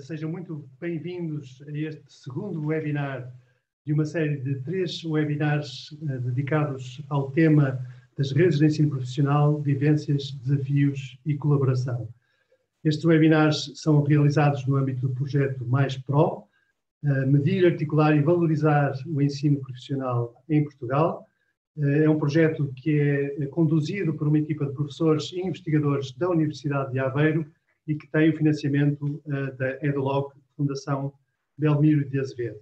sejam muito bem-vindos a este segundo webinar de uma série de três webinars uh, dedicados ao tema das redes de ensino profissional, vivências, desafios e colaboração. Estes webinars são realizados no âmbito do projeto Mais Pro, uh, medir, articular e valorizar o ensino profissional em Portugal. Uh, é um projeto que é conduzido por uma equipa de professores e investigadores da Universidade de Aveiro e que tem o financiamento uh, da EduLog, Fundação Belmiro de Azevedo.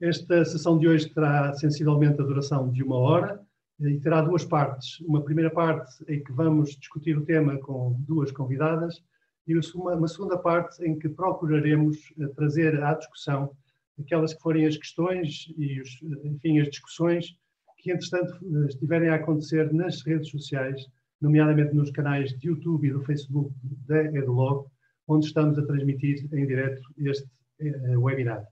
Esta sessão de hoje terá sensivelmente a duração de uma hora eh, e terá duas partes. Uma primeira parte em que vamos discutir o tema com duas convidadas e uma segunda parte em que procuraremos eh, trazer à discussão aquelas que forem as questões e, os, enfim, as discussões que, entretanto, estiverem a acontecer nas redes sociais nomeadamente nos canais de YouTube e do Facebook da EduLog, onde estamos a transmitir em direto este uh, webinar.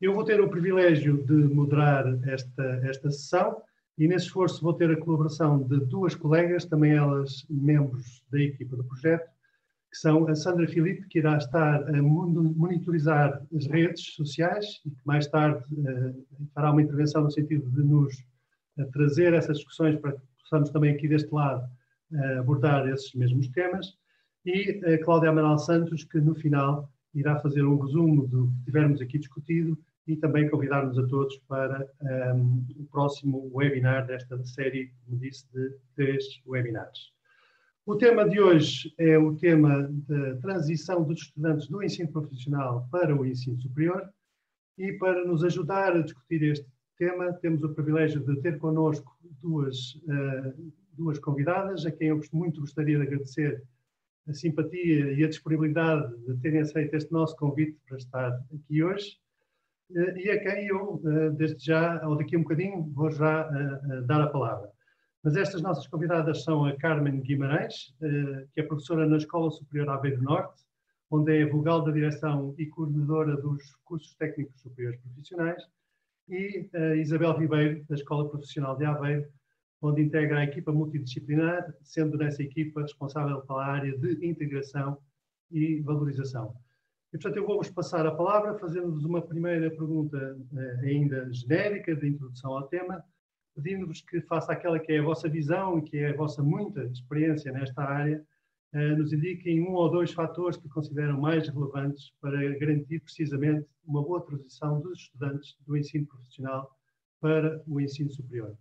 Eu vou ter o privilégio de moderar esta, esta sessão e nesse esforço vou ter a colaboração de duas colegas, também elas membros da equipa do projeto, que são a Sandra Filipe, que irá estar a monitorizar as redes sociais e que mais tarde uh, fará uma intervenção no sentido de nos uh, trazer essas discussões para possamos também aqui deste lado eh, abordar esses mesmos temas, e a Cláudia Amaral Santos, que no final irá fazer um resumo do que tivermos aqui discutido e também convidar-nos a todos para um, ehm, o próximo webinar desta série, como disse, de três webinars. O tema de hoje é o tema da transição dos estudantes do ensino profissional para o ensino superior e para nos ajudar a discutir este tema, temos o privilégio de ter connosco duas, uh, duas convidadas, a quem eu muito gostaria de agradecer a simpatia e a disponibilidade de terem aceito este nosso convite para estar aqui hoje, uh, e a quem eu, uh, desde já, ou daqui a um bocadinho, vou já dar a palavra. Mas estas nossas convidadas são a Carmen Guimarães, que é professora na Escola Superior Aveiro Norte, onde é vogal da direção e coordenadora dos cursos técnicos superiores profissionais, e a Isabel Ribeiro, da Escola Profissional de Aveiro, onde integra a equipa multidisciplinar, sendo nessa equipa responsável pela área de integração e valorização. E, portanto, eu vou-vos passar a palavra, fazendo-vos uma primeira pergunta eh, ainda genérica, de introdução ao tema, pedindo-vos que faça aquela que é a vossa visão e que é a vossa muita experiência nesta área, nos indiquem um ou dois fatores que consideram mais relevantes para garantir precisamente uma boa transição dos estudantes do ensino profissional para o ensino superior.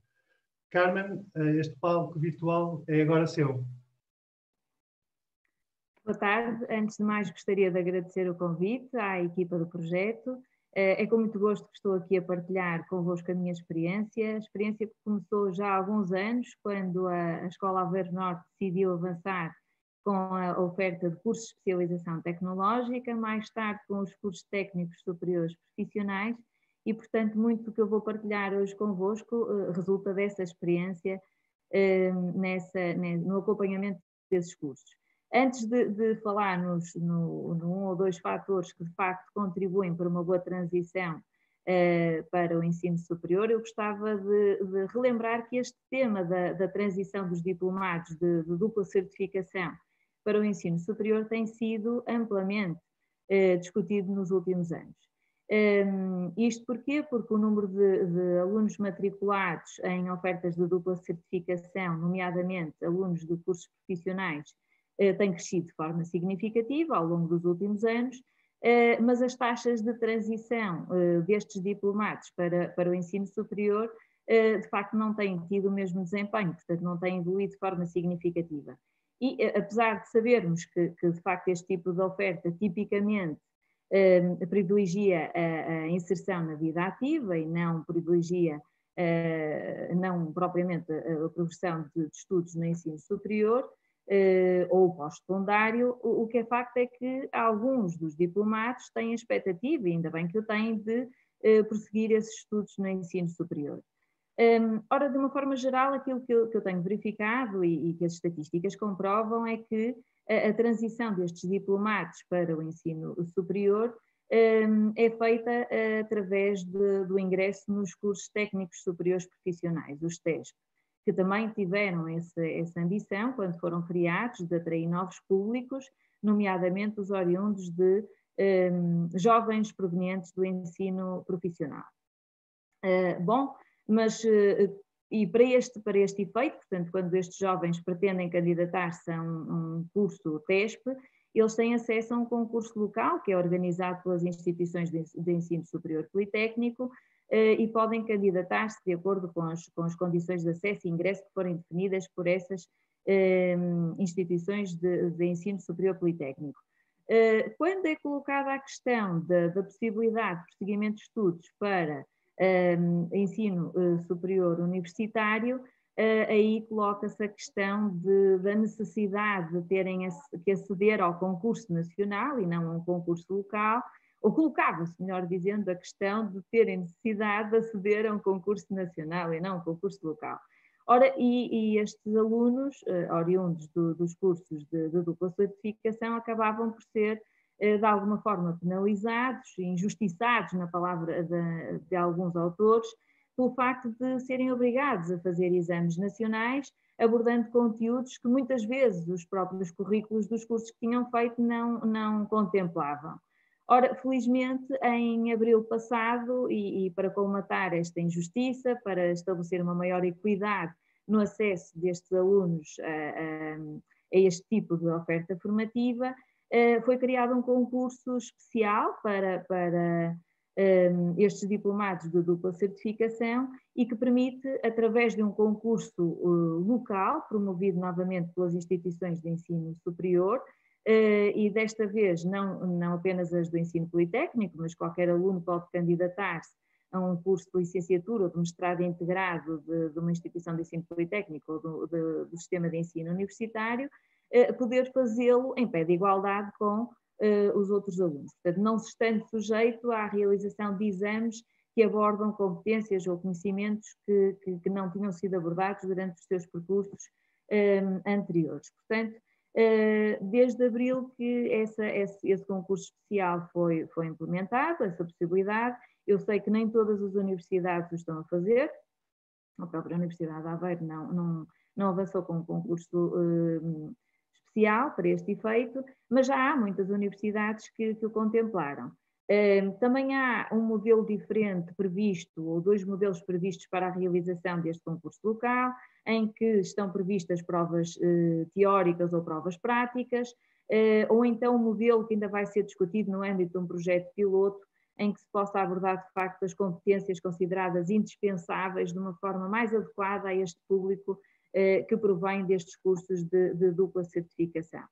Carmen, eh, este palco virtual é agora seu. Boa tarde. Antes de mais, gostaria de agradecer o convite à equipa do projeto. Eh, é com muito gosto que estou aqui a partilhar convosco a minha experiência, a experiência que começou já há alguns anos, quando a Escola Aveiro Norte decidiu avançar com a oferta de cursos de especialização tecnológica, mais tarde com os cursos técnicos superiores profissionais e, portanto, muito do que eu vou partilhar hoje convosco uh, resulta dessa experiência uh, nessa, no acompanhamento desses cursos. Antes de, de falar nos, no, no, um ou dois fatores que de facto contribuem para uma boa transição uh, para o ensino superior, eu gostava de, de relembrar que este tema da, da transição dos diplomados de, de dupla certificação para o ensino superior tem sido amplamente eh, discutido nos últimos anos. Um, isto porquê? Porque o número de, de, alunos matriculados em ofertas de dupla certificação, nomeadamente alunos de cursos profissionais, eh, tem crescido de forma significativa ao longo dos últimos anos, eh, mas as taxas de transição eh, destes diplomados para, para o ensino superior, eh, de facto, não têm tido o mesmo desempenho, portanto, não têm evoluído de forma significativa. E eh, apesar de sabermos que, que de facto este tipo de oferta tipicamente eh, privilegia a, a, inserção na vida ativa e não privilegia eh, não propriamente a, a progressão de, de, estudos no ensino superior eh, ou pós-secundário, o, o, que é facto é que alguns dos diplomados têm a expectativa, e ainda bem que o têm, de eh, prosseguir esses estudos no ensino superior. Um, ora, de uma forma geral, aquilo que eu, que eu tenho verificado e, e, que as estatísticas comprovam é que a, a transição destes diplomados para o ensino superior um, é feita uh, através de, do ingresso nos cursos técnicos superiores profissionais, os TESP, que também tiveram esse, essa ambição quando foram criados de atrair novos públicos, nomeadamente os oriundos de jovens provenientes do ensino profissional. Bom, mas e para este, para este efeito, portanto, quando estes jovens pretendem candidatar-se a um, um curso TESP, eles têm acesso a um concurso local, que é organizado pelas instituições de, ensino superior politécnico, eh, e podem candidatar-se de acordo com as, com as, condições de acesso e ingresso que forem definidas por essas eh, instituições de, de, ensino superior politécnico. Eh, quando é colocada a questão da, da possibilidade de prosseguimento de estudos para ensino uh, superior universitário, uh, aí coloca-se a questão de, da necessidade de terem que aceder ao concurso nacional e não a um concurso local, ou colocava-se, melhor dizendo, a questão de terem necessidade de aceder a um concurso nacional e não a um concurso local. Ora, e, e estes alunos, uh, oriundos do, dos cursos de, de dupla certificação, acabavam por ser eh, de alguma forma penalizados, injustiçados, na palavra de, de alguns autores, pelo facto de serem obrigados a fazer exames nacionais, abordando conteúdos que muitas vezes os próprios currículos dos cursos que tinham feito não, não contemplavam. Ora, felizmente, em abril passado, e, e, para colmatar esta injustiça, para estabelecer uma maior equidade no acesso destes alunos a, a, a este tipo de oferta formativa, eh, foi criado um concurso especial para, para um, estes diplomados de dupla certificação e que permite, através de um concurso uh, local, promovido novamente pelas instituições de ensino superior, Uh, e desta vez não, não apenas as do ensino politécnico, mas qualquer aluno pode candidatar-se a um curso de licenciatura ou de mestrado integrado de, de uma instituição de ensino politécnico ou do, de, do sistema de ensino universitário, eh, poder fazê-lo em pé de igualdade com eh, os outros alunos. Portanto, não se estando sujeito à realização de exames que abordam competências ou conhecimentos que, que, que não tinham sido abordados durante os seus percursos um, eh, anteriores. Portanto, uh, desde abril que essa, esse, esse, concurso especial foi, foi implementado, essa possibilidade. Eu sei que nem todas as universidades o estão a fazer, a própria Universidade de Aveiro não, não, não avançou com o concurso uh, especial para este efeito, mas já há muitas universidades que, que o contemplaram. Também há um modelo diferente previsto, ou dois modelos previstos para a realização deste concurso local, em que estão previstas provas uh, teóricas ou provas práticas, uh, ou então um modelo que ainda vai ser discutido no âmbito de um projeto piloto, em que se possa abordar de facto as competências consideradas indispensáveis de uma forma mais adequada a este público eh, que provém destes cursos de, de dupla certificação.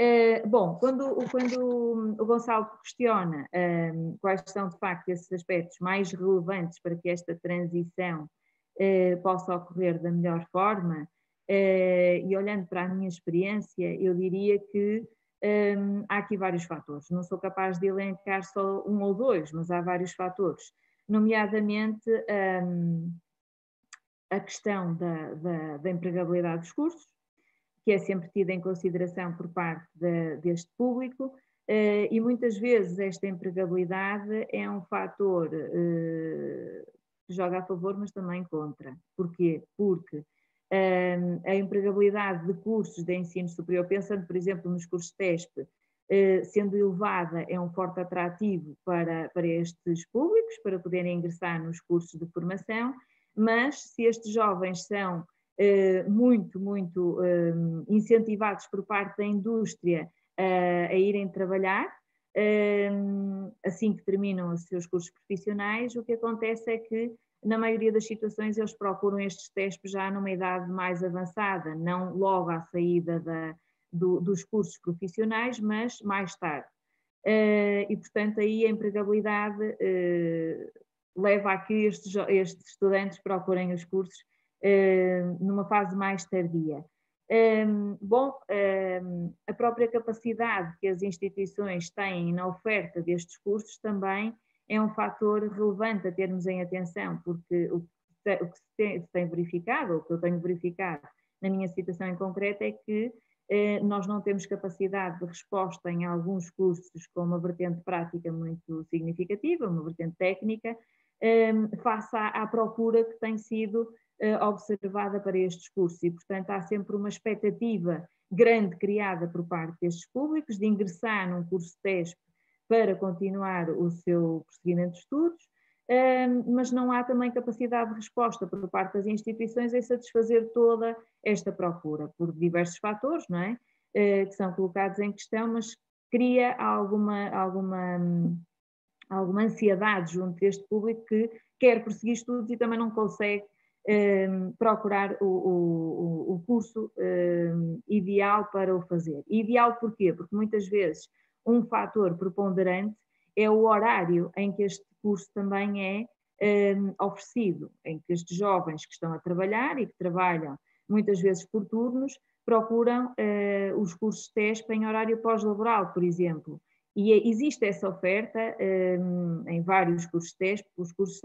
Uh, bom, quando, quando, o Gonçalo questiona uh, quais são de facto esses aspectos mais relevantes para que esta transição uh, possa ocorrer da melhor forma, e olhando para a minha experiência, eu diria que um, há aqui vários fatores. Não sou capaz de elencar só um ou dois, mas há vários fatores, nomeadamente um, a questão da, da, da, empregabilidade dos cursos, que é sempre tida em consideração por parte de, deste público, eh, e muitas vezes esta empregabilidade é um fator eh, que joga a favor, mas também contra. Porquê? Porque eh, a empregabilidade de cursos de ensino superior, pensando, por exemplo, nos cursos TESP, sendo elevada, é um forte atrativo para, para estes públicos, para poderem ingressar nos cursos de formação, mas se estes jovens são eh, muito, muito eh, incentivados por parte da indústria eh, a irem trabalhar, assim que terminam os seus cursos profissionais, o que acontece é que, na maioria das situações, eles procuram estes testes já numa idade mais avançada, não logo à saída da, do, dos cursos profissionais, mas mais tarde. e, portanto, aí a empregabilidade leva a que estes, estes estudantes procurem os cursos uh, numa fase mais tardia. Ehm, bom, ehm, a própria capacidade que as instituições têm na oferta destes cursos também é um fator relevante a termos em atenção, porque o que, se, tem, verificado, ou o que eu tenho verificado na minha situação em concreto, é que eh, nós não temos capacidade de resposta em alguns cursos com uma vertente prática muito significativa, uma vertente técnica, face à, à, procura que tem sido uh, observada para estes cursos. E, portanto, há sempre uma expectativa grande criada por parte destes públicos de ingressar num curso TESP para continuar o seu prosseguimento de estudos, mas não há também capacidade de resposta por parte das instituições em satisfazer toda esta procura, por diversos fatores, não é? Eh, que são colocados em questão, mas cria alguma, alguma, alguma ansiedade junto deste público que quer prosseguir estudos e também não consegue procurar o, o, o curso ideal para o fazer. Ideal porquê? Porque muitas vezes um fator preponderante é o horário em que este curso também é um, oferecido, em que estes jovens que estão a trabalhar e que trabalham muitas vezes por turnos, procuram uh, os cursos TESP em horário pós-laboral, por exemplo. E existe essa oferta um, em vários cursos TESP, os cursos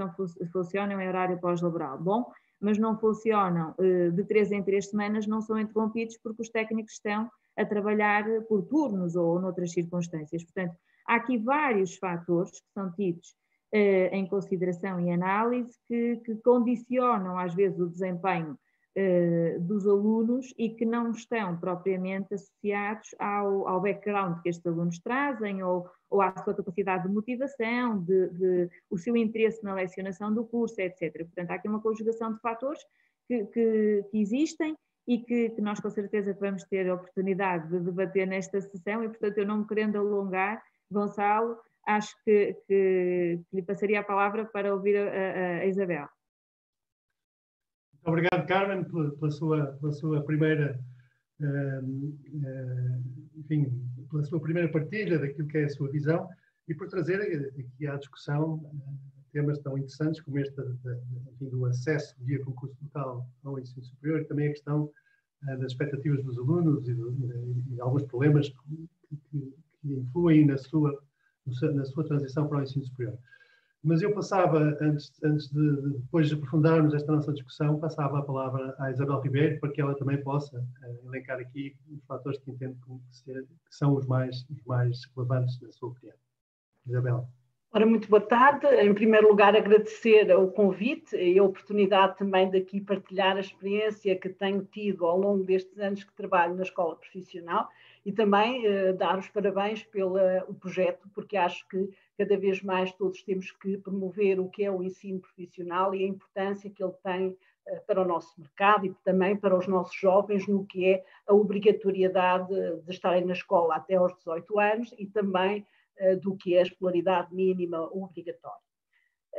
funcionam em horário pós-laboral. Bom, mas não funcionam uh, de três em três semanas, não são interrompidos porque os técnicos estão a trabalhar por turnos ou noutras circunstâncias. Portanto, há aqui vários fatores que são tidos uh, em consideração e análise que, que, condicionam às vezes o desempenho uh, dos alunos e que não estão propriamente associados ao, ao background que estes alunos trazem ou, ou à sua capacidade de motivação, de, de, o seu interesse na lecionação do curso, etc. Portanto, há aqui uma conjugação de fatores que, que, que existem e que, que, nós com certeza vamos ter a oportunidade de debater nesta sessão e, portanto, eu não me querendo alongar, Gonçalo, acho que, que, que lhe passaria a palavra para ouvir a, a Isabel. Obrigado, Carmen, pela, sua, pela sua primeira, uh, uh, enfim, pela sua primeira partilha daquilo que é a sua visão e por trazer aqui à discussão uh, temas tão interessantes como este enfim, do acesso via concurso local ao ensino superior e também a questão das expectativas dos alunos e, e, e alguns problemas que, que, que influem na sua na sua transição para o ensino superior. Mas eu passava, antes, antes de, depois de aprofundarmos esta nossa discussão, passava a palavra à Isabel Ribeiro para que ela também possa uh, elencar aqui os fatores que entendo que, ser, que são os mais, os mais relevantes na sua opinião. Isabel. Ora, muito boa tarde. Em primeiro lugar, agradecer o convite e a oportunidade também de aqui partilhar a experiência que tenho tido ao longo destes anos que trabalho na escola profissional e também eh, dar os parabéns pelo projeto, porque acho que cada vez mais todos temos que promover o que é o ensino profissional e a importância que ele tem eh, para o nosso mercado e também para os nossos jovens no que é a obrigatoriedade de estarem na escola até aos 18 anos e também eh, do que é a escolaridade mínima obrigatória.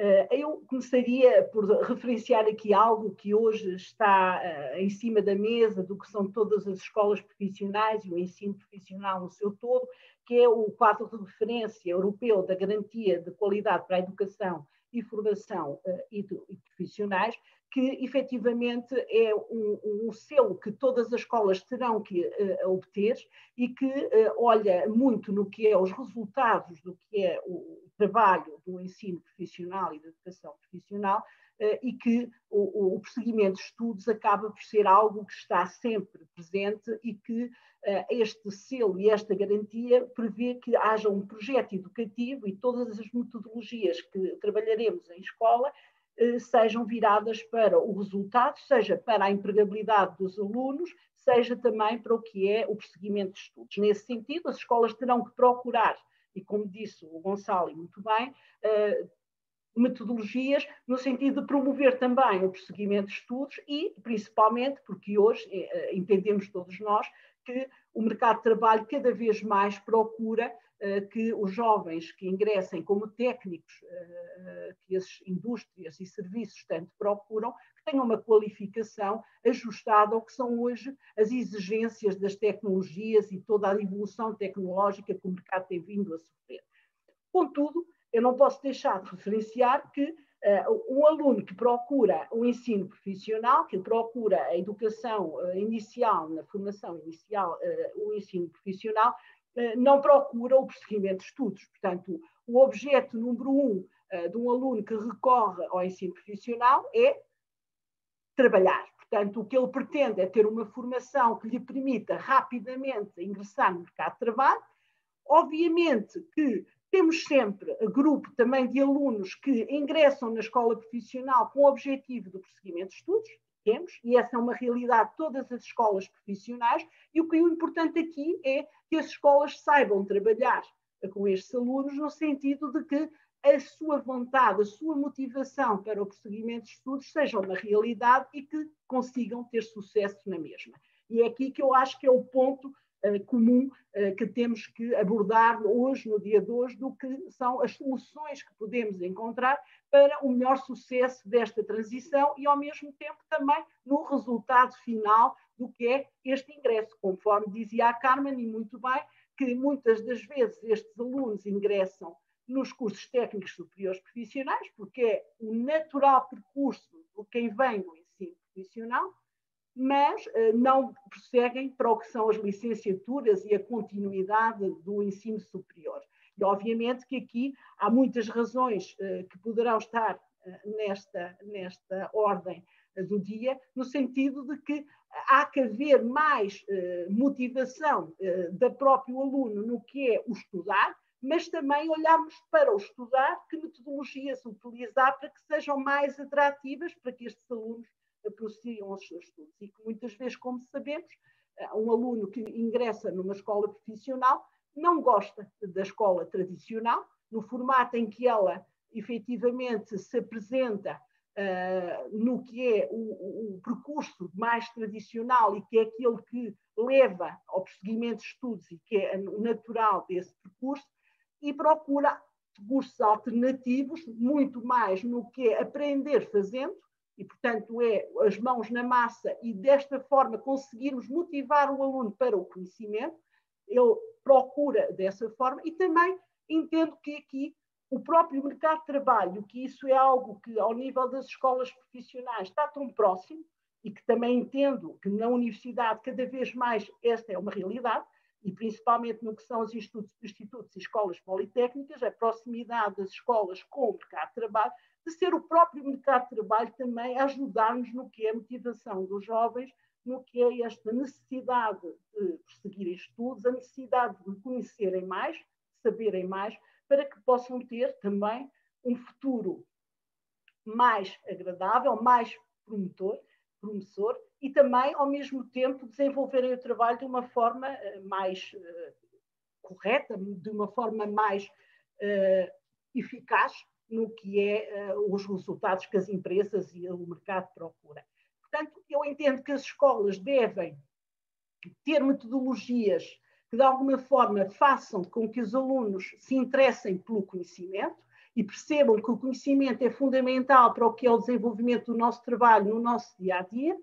Eh, eu começaria por referenciar aqui algo que hoje está eh, em cima da mesa do que são todas as escolas profissionais e o ensino profissional no seu todo, que é o quadro de referência europeu da garantia de qualidade para a educação e formação eh, e, profissionais, que efetivamente é um, um, selo que todas as escolas terão que uh, obter e que uh, olha muito no que é os resultados do que é o trabalho do ensino profissional e da educação profissional uh, e que o, o prosseguimento de estudos acaba por ser algo que está sempre presente e que este selo e esta garantia prevê que haja um projeto educativo e todas as metodologias que trabalharemos em escola sejam viradas para o resultado, seja para a empregabilidade dos alunos, seja também para o que é o prosseguimento de estudos. Nesse sentido, as escolas terão que procurar, e como disse o Gonçalo muito bem, eh, metodologias no sentido de promover também o prosseguimento de estudos e, principalmente, porque hoje eh, entendemos todos nós que o mercado de trabalho cada vez mais procura eh, que os jovens que ingressem como técnicos eh, que as indústrias e serviços tanto procuram, que tenham uma qualificação ajustada ao que são hoje as exigências das tecnologias e toda a evolução tecnológica que o mercado tem vindo a sofrer. Contudo, eu não posso deixar de referenciar que um aluno que procura o um ensino profissional, que procura a educação inicial, na formação inicial, o ensino profissional, eh, não procura o prosseguimento de estudos. Portanto, o objeto número um eh, de um aluno que recorre ao ensino profissional é trabalhar. Portanto, o que ele pretende é ter uma formação que lhe permita rapidamente ingressar no mercado de trabalho. Obviamente que temos sempre grupo também de alunos que ingressam na escola profissional com o objetivo do prosseguimento de estudos, temos, e essa é uma realidade de todas as escolas profissionais, e o que é importante aqui é que as escolas saibam trabalhar com estes alunos, no sentido de que a sua vontade, a sua motivação para o prosseguimento de estudos seja uma realidade e que consigam ter sucesso na mesma. E é aqui que eu acho que é o ponto comum uh, que temos que abordar hoje, no dia de hoje, do que são as soluções que podemos encontrar para o melhor sucesso desta transição e, ao mesmo tempo, também no resultado final do que é este ingresso, conforme dizia a Carmen, e muito bem, que muitas das vezes estes alunos ingressam nos cursos técnicos superiores profissionais, porque é o natural percurso de quem vem do ensino profissional, mas uh, não prosseguem para o que são as licenciaturas e a continuidade do ensino superior. E obviamente que aqui há muitas razões uh, que poderão estar uh, nesta, nesta ordem do dia, no sentido de que há que haver mais motivação da próprio aluno no que é o estudar, mas também olharmos para o estudar, que metodologias utilizar para que sejam mais atrativas para que estes alunos prossigam os seus estudos. E que muitas vezes, como sabemos, eh, um aluno que ingressa numa escola profissional não gosta da escola tradicional, no formato em que ela efetivamente se apresenta uh, no que é o, o, percurso mais tradicional e que é aquele que leva ao prosseguimento de estudos e que é natural desse percurso, e procura cursos alternativos, muito mais no que é aprender fazendo, e, portanto, é as mãos na massa e desta forma conseguirmos motivar o aluno para o conhecimento, ele procura dessa forma e também entendo que aqui o próprio mercado de trabalho, que isso é algo que ao nível das escolas profissionais está tão próximo e que também entendo que na universidade cada vez mais esta é uma realidade, e principalmente no que são os institutos, institutos e escolas politécnicas, a proximidade das escolas com o mercado de trabalho, de ser o próprio mercado de trabalho também a ajudar-nos no que é a motivação dos jovens, no que é esta necessidade de prosseguirem estudos, a necessidade de conhecerem mais, saberem mais, para que possam ter também um futuro mais agradável, mais promotor, promissor e também, ao mesmo tempo, desenvolverem o trabalho de uma forma eh, mais uh, correta, de uma forma mais uh, eficaz no que é uh, os resultados que as empresas e o mercado procuram. Portanto, eu entendo que as escolas devem ter metodologias que, de alguma forma, façam com que os alunos se interessem pelo conhecimento e percebam que o conhecimento é fundamental para o que é o desenvolvimento do nosso trabalho no nosso dia a dia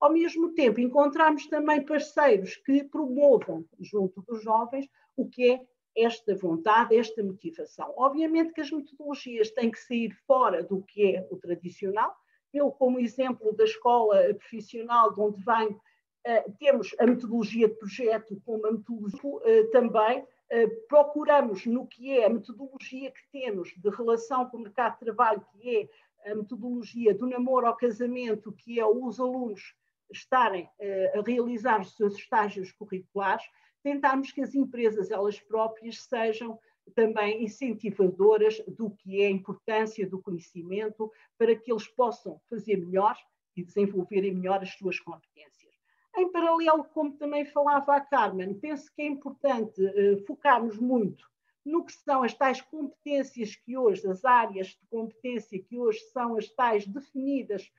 ao mesmo tempo, encontrarmos também parceiros que promovam, junto dos jovens, o que é esta vontade, esta motivação. Obviamente que as metodologias têm que sair fora do que é o tradicional. Eu, como exemplo da escola profissional de onde venho, uh, temos a metodologia de projeto como a metodologia uh, também. Uh, procuramos no que é a metodologia que temos de relação com o mercado de trabalho, que é a metodologia do namoro ao casamento, que é os alunos estarem a realizar os seus estágios curriculares, tentarmos que as empresas elas próprias sejam também incentivadoras do que é a importância do conhecimento para que eles possam fazer melhor e desenvolverem melhor as suas competências. Em paralelo, como também falava a Carmen, penso que é importante uh, focarmos muito no que são as tais competências que hoje, as áreas de competência que hoje são as tais definidas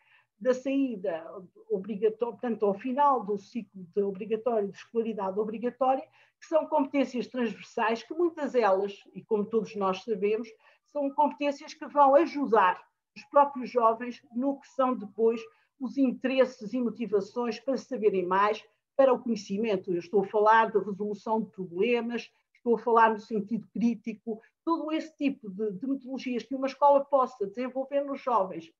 da saída obrigatória, portanto, ao final do ciclo de obrigatório, de escolaridade obrigatória, que são competências transversais, que muitas delas, e como todos nós sabemos, são competências que vão ajudar os próprios jovens no que são depois os interesses e motivações para saberem mais, para o conhecimento. Eu estou a falar da resolução de problemas, estou a falar no sentido crítico, todo esse tipo de, de metodologias que uma escola possa desenvolver nos jovens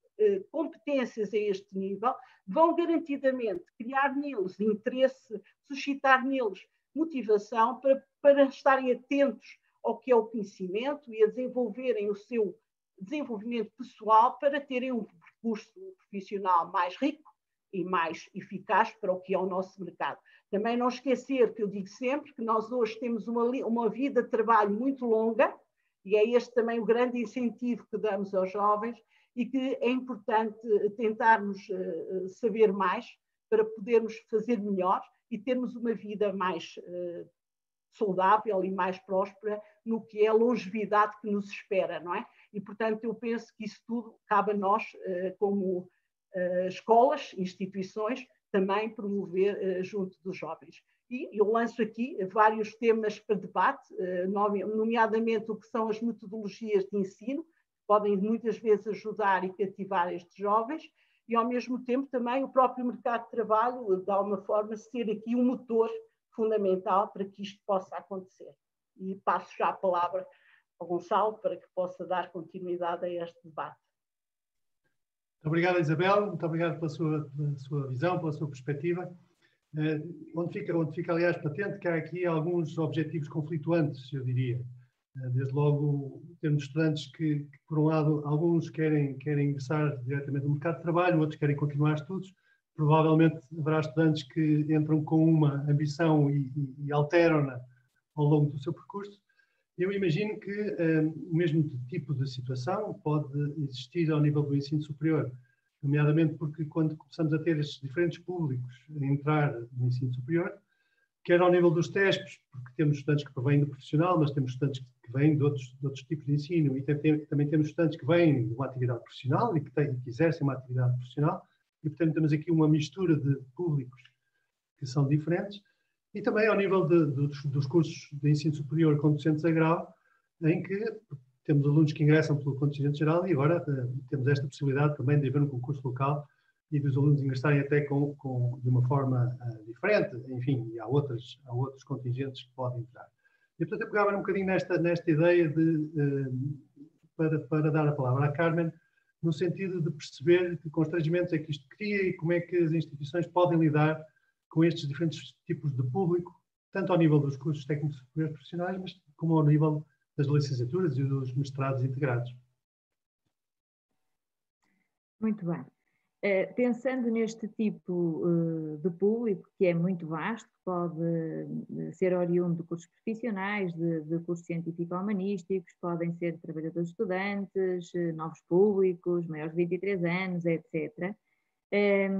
competências a este nível, vão garantidamente criar neles interesse, suscitar neles motivação para, para estarem atentos ao que é o conhecimento e a desenvolverem o seu desenvolvimento pessoal para terem um percurso profissional mais rico e mais eficaz para o que é o nosso mercado. Também não esquecer que eu digo sempre que nós hoje temos uma, uma vida de trabalho muito longa, e é este também o grande incentivo que damos aos jovens, e que é importante tentarmos uh, saber mais para podermos fazer melhor e termos uma vida mais saudável e mais próspera no que é a longevidade que nos espera, não é? E, portanto, eu penso que isso tudo cabe a nós, como escolas, instituições, também promover junto dos jovens. E eu lanço aqui vários temas para debate, nomeadamente o que são as metodologias de ensino, podem muitas vezes ajudar e cativar estes jovens, e ao mesmo tempo também o próprio mercado de trabalho, de alguma forma, ser aqui um motor fundamental para que isto possa acontecer. E passo já a palavra ao Gonçalo para que possa dar continuidade a este debate. Muito obrigado, Isabel, muito obrigado pela sua, pela sua visão, pela sua perspectiva. Eh, onde, fica, onde fica, aliás, patente que há aqui alguns objetivos conflituantes, eu diria. Eh, desde logo, temos estudantes que, que, por um lado, alguns querem, querem ingressar diretamente no mercado de trabalho, outros querem continuar estudos. Provavelmente haverá estudantes que entram com uma ambição e, e, e alteram-na ao longo do seu percurso. Eu imagino que eh, o mesmo tipo de situação pode existir ao nível do ensino superior, nomeadamente porque quando começamos a ter estes diferentes públicos a entrar no ensino superior, quer ao nível dos testes, porque temos estudantes que provêm do profissional, mas temos estudantes que vêm de outros, de outros tipos de ensino e tem, também temos estudantes que vêm de uma atividade profissional e que, que exercem uma atividade profissional e, portanto, temos aqui uma mistura de públicos que são diferentes e também ao nível de, de, dos cursos de ensino superior com docentes a grau, em que temos alunos que ingressam pelo contingente geral e agora uh, temos esta possibilidade também de haver um concurso local e dos alunos ingressarem até com, com de uma forma uh, diferente, enfim, há, outras, há outros contingentes que podem entrar. E, portanto, eu pegava um bocadinho nesta, nesta ideia de, uh, para, para dar a palavra à Carmen, no sentido de perceber que constrangimentos é que isto cria e como é que as instituições podem lidar com estes diferentes tipos de público, tanto ao nível dos cursos técnicos superiores profissionais, mas como ao nível das licenciaturas e dos mestrados integrados. Muito bem. Uh, pensando neste tipo uh, de público, que é muito vasto, pode uh, ser oriundo de cursos profissionais, de, de cursos científico-humanísticos, podem ser trabalhadores estudantes, novos públicos, maiores de 23 anos, etc.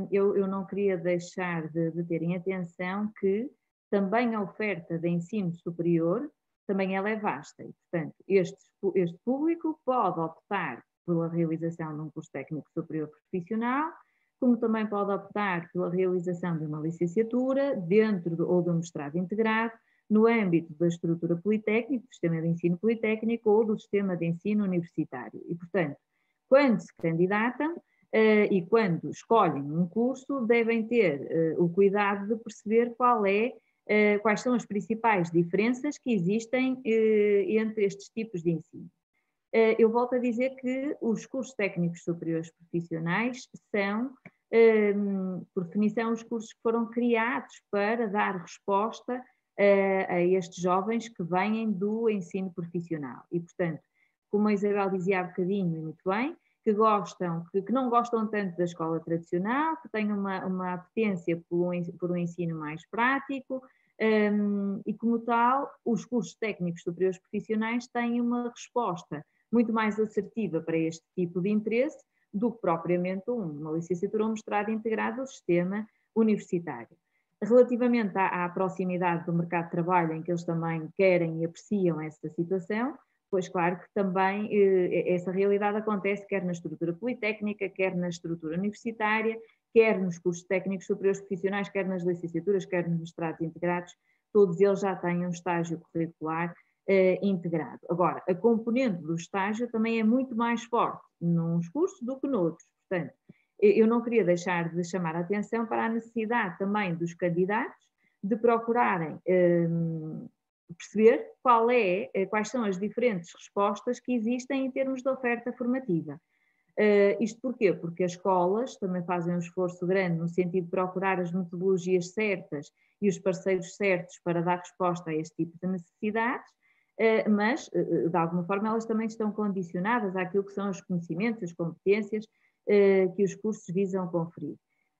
Eu, eu, não queria deixar de, de ter em atenção que também a oferta de ensino superior também ela é vasta e, portanto, este, este público pode optar pela realização de um curso técnico superior profissional, como também pode optar pela realização de uma licenciatura dentro de, ou de um mestrado integrado no âmbito da estrutura politécnica, do sistema de ensino politécnico ou do sistema de ensino universitário. E, portanto, quando se candidatam uh, e quando escolhem um curso, devem ter uh, o cuidado de perceber é, uh, quais são as principais diferenças que existem entre estes tipos de ensino. Eh, eu volto a dizer que os cursos técnicos superiores profissionais são, ehm, por definição, os cursos que foram criados para dar resposta eh, a estes jovens que vêm do ensino profissional. E, portanto, como a Isabel dizia há bocadinho, e muito bem, que gostam, que, que, não gostam tanto da escola tradicional, que têm uma, uma apetência por um, por um ensino mais prático, um, e como tal, os cursos técnicos superiores profissionais têm uma resposta muito mais assertiva para este tipo de interesse do que propriamente uma licenciatura ou um mestrado integrado ao sistema universitário. Relativamente à, à, proximidade do mercado de trabalho, em que eles também querem e apreciam essa situação, pois claro que também eh, essa realidade acontece quer na estrutura politécnica, quer na estrutura universitária, quer nos cursos técnicos superiores profissionais, quer nas licenciaturas, quer nos mestrados integrados, todos eles já têm um estágio curricular integrado. Agora, a componente do estágio também é muito mais forte nos cursos do que noutros. Portanto, eu não queria deixar de chamar a atenção para a necessidade também dos candidatos de procurarem eh, perceber qual é, eh, quais são as diferentes respostas que existem em termos de oferta formativa. Uh, isto porquê? Porque as escolas também fazem um esforço grande no sentido de procurar as metodologias certas e os parceiros certos para dar resposta a este tipo de necessidades, eh, mas, eh, eh, de alguma forma, elas também estão condicionadas àquilo que são os conhecimentos, as competências que os cursos visam conferir.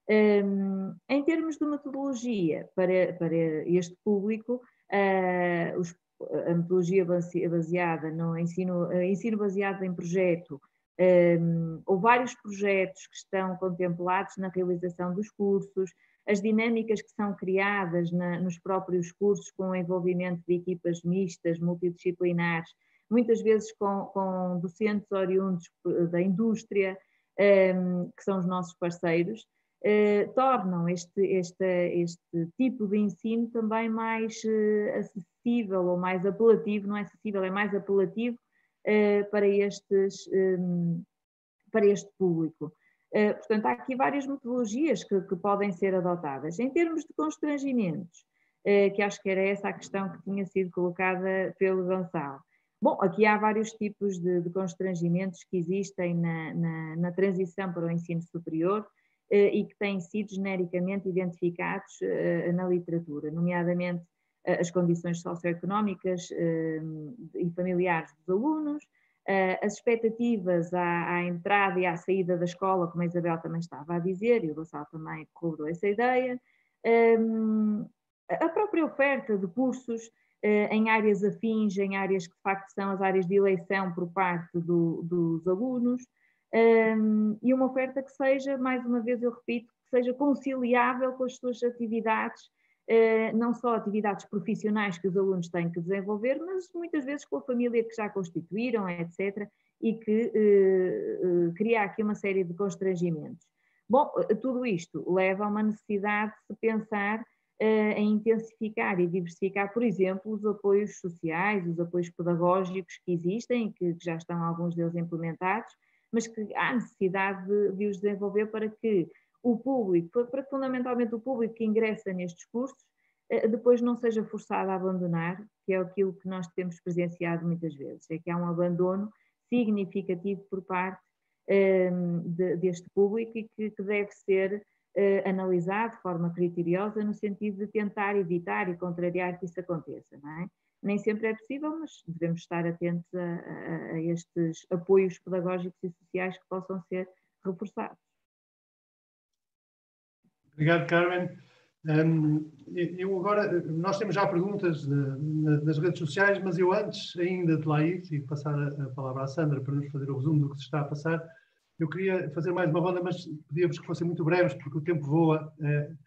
Ehm, em termos de metodologia para, para este público, a metodologia baseada no ensino, ensino baseado em projeto, ehm, ou vários projetos que estão contemplados na realização dos cursos, as dinâmicas que são criadas na, nos próprios cursos com o envolvimento de equipas mistas, multidisciplinares, muitas vezes com, com docentes oriundos da indústria, um, ehm, que são os nossos parceiros, uh, tornam este, este, este tipo de ensino também mais uh, acessível ou mais apelativo, não é acessível, é mais apelativo uh, para, estes, um, ehm, para este público. Uh, portanto, há aqui várias metodologias que, que, podem ser adotadas. Em termos de constrangimentos, uh, que acho que era essa a questão que tinha sido colocada pelo Gonçalo. Bom, aqui há vários tipos de, de constrangimentos que existem na, na, na, transição para o ensino superior uh, e que têm sido genericamente identificados na literatura, nomeadamente as condições socioeconómicas e familiares dos alunos, as expectativas à, à, entrada e à saída da escola, como a Isabel também estava a dizer, e o Gonçalo também corroborou essa ideia, um, a própria oferta de cursos uh, em áreas afins, em áreas que de facto são as áreas de eleição por parte do, dos alunos, e uma oferta que seja, mais uma vez eu repito, que seja conciliável com as suas atividades não só atividades profissionais que os alunos têm que desenvolver, mas muitas vezes com a família que já constituíram, etc., e que eh, eh, cria aqui uma série de constrangimentos. Bom, tudo isto leva a uma necessidade de se pensar em intensificar e diversificar, por exemplo, os apoios sociais, os apoios pedagógicos que existem, que, que já estão alguns deles implementados, mas que há necessidade de, de os desenvolver para que o público, para que fundamentalmente o público que ingressa nestes cursos eh, depois não seja forçado a abandonar, que é aquilo que nós temos presenciado muitas vezes, é que há um abandono significativo por parte ehm, de, deste público e que, deve ser uh, analisado de forma criteriosa no sentido de tentar evitar e contrariar que isso aconteça, é? Nem sempre é possível, mas devemos estar atentos a, a, a estes apoios pedagógicos e sociais que possam ser reforçados. Obrigado, Carmen. Um, eu agora, nós temos já perguntas nas redes sociais, mas eu antes ainda de lá ir e passar a, a, palavra à Sandra para nos fazer o resumo do que se está a passar, eu queria fazer mais uma ronda, mas pedíamos que fossem muito breves, porque o tempo voa. Uh,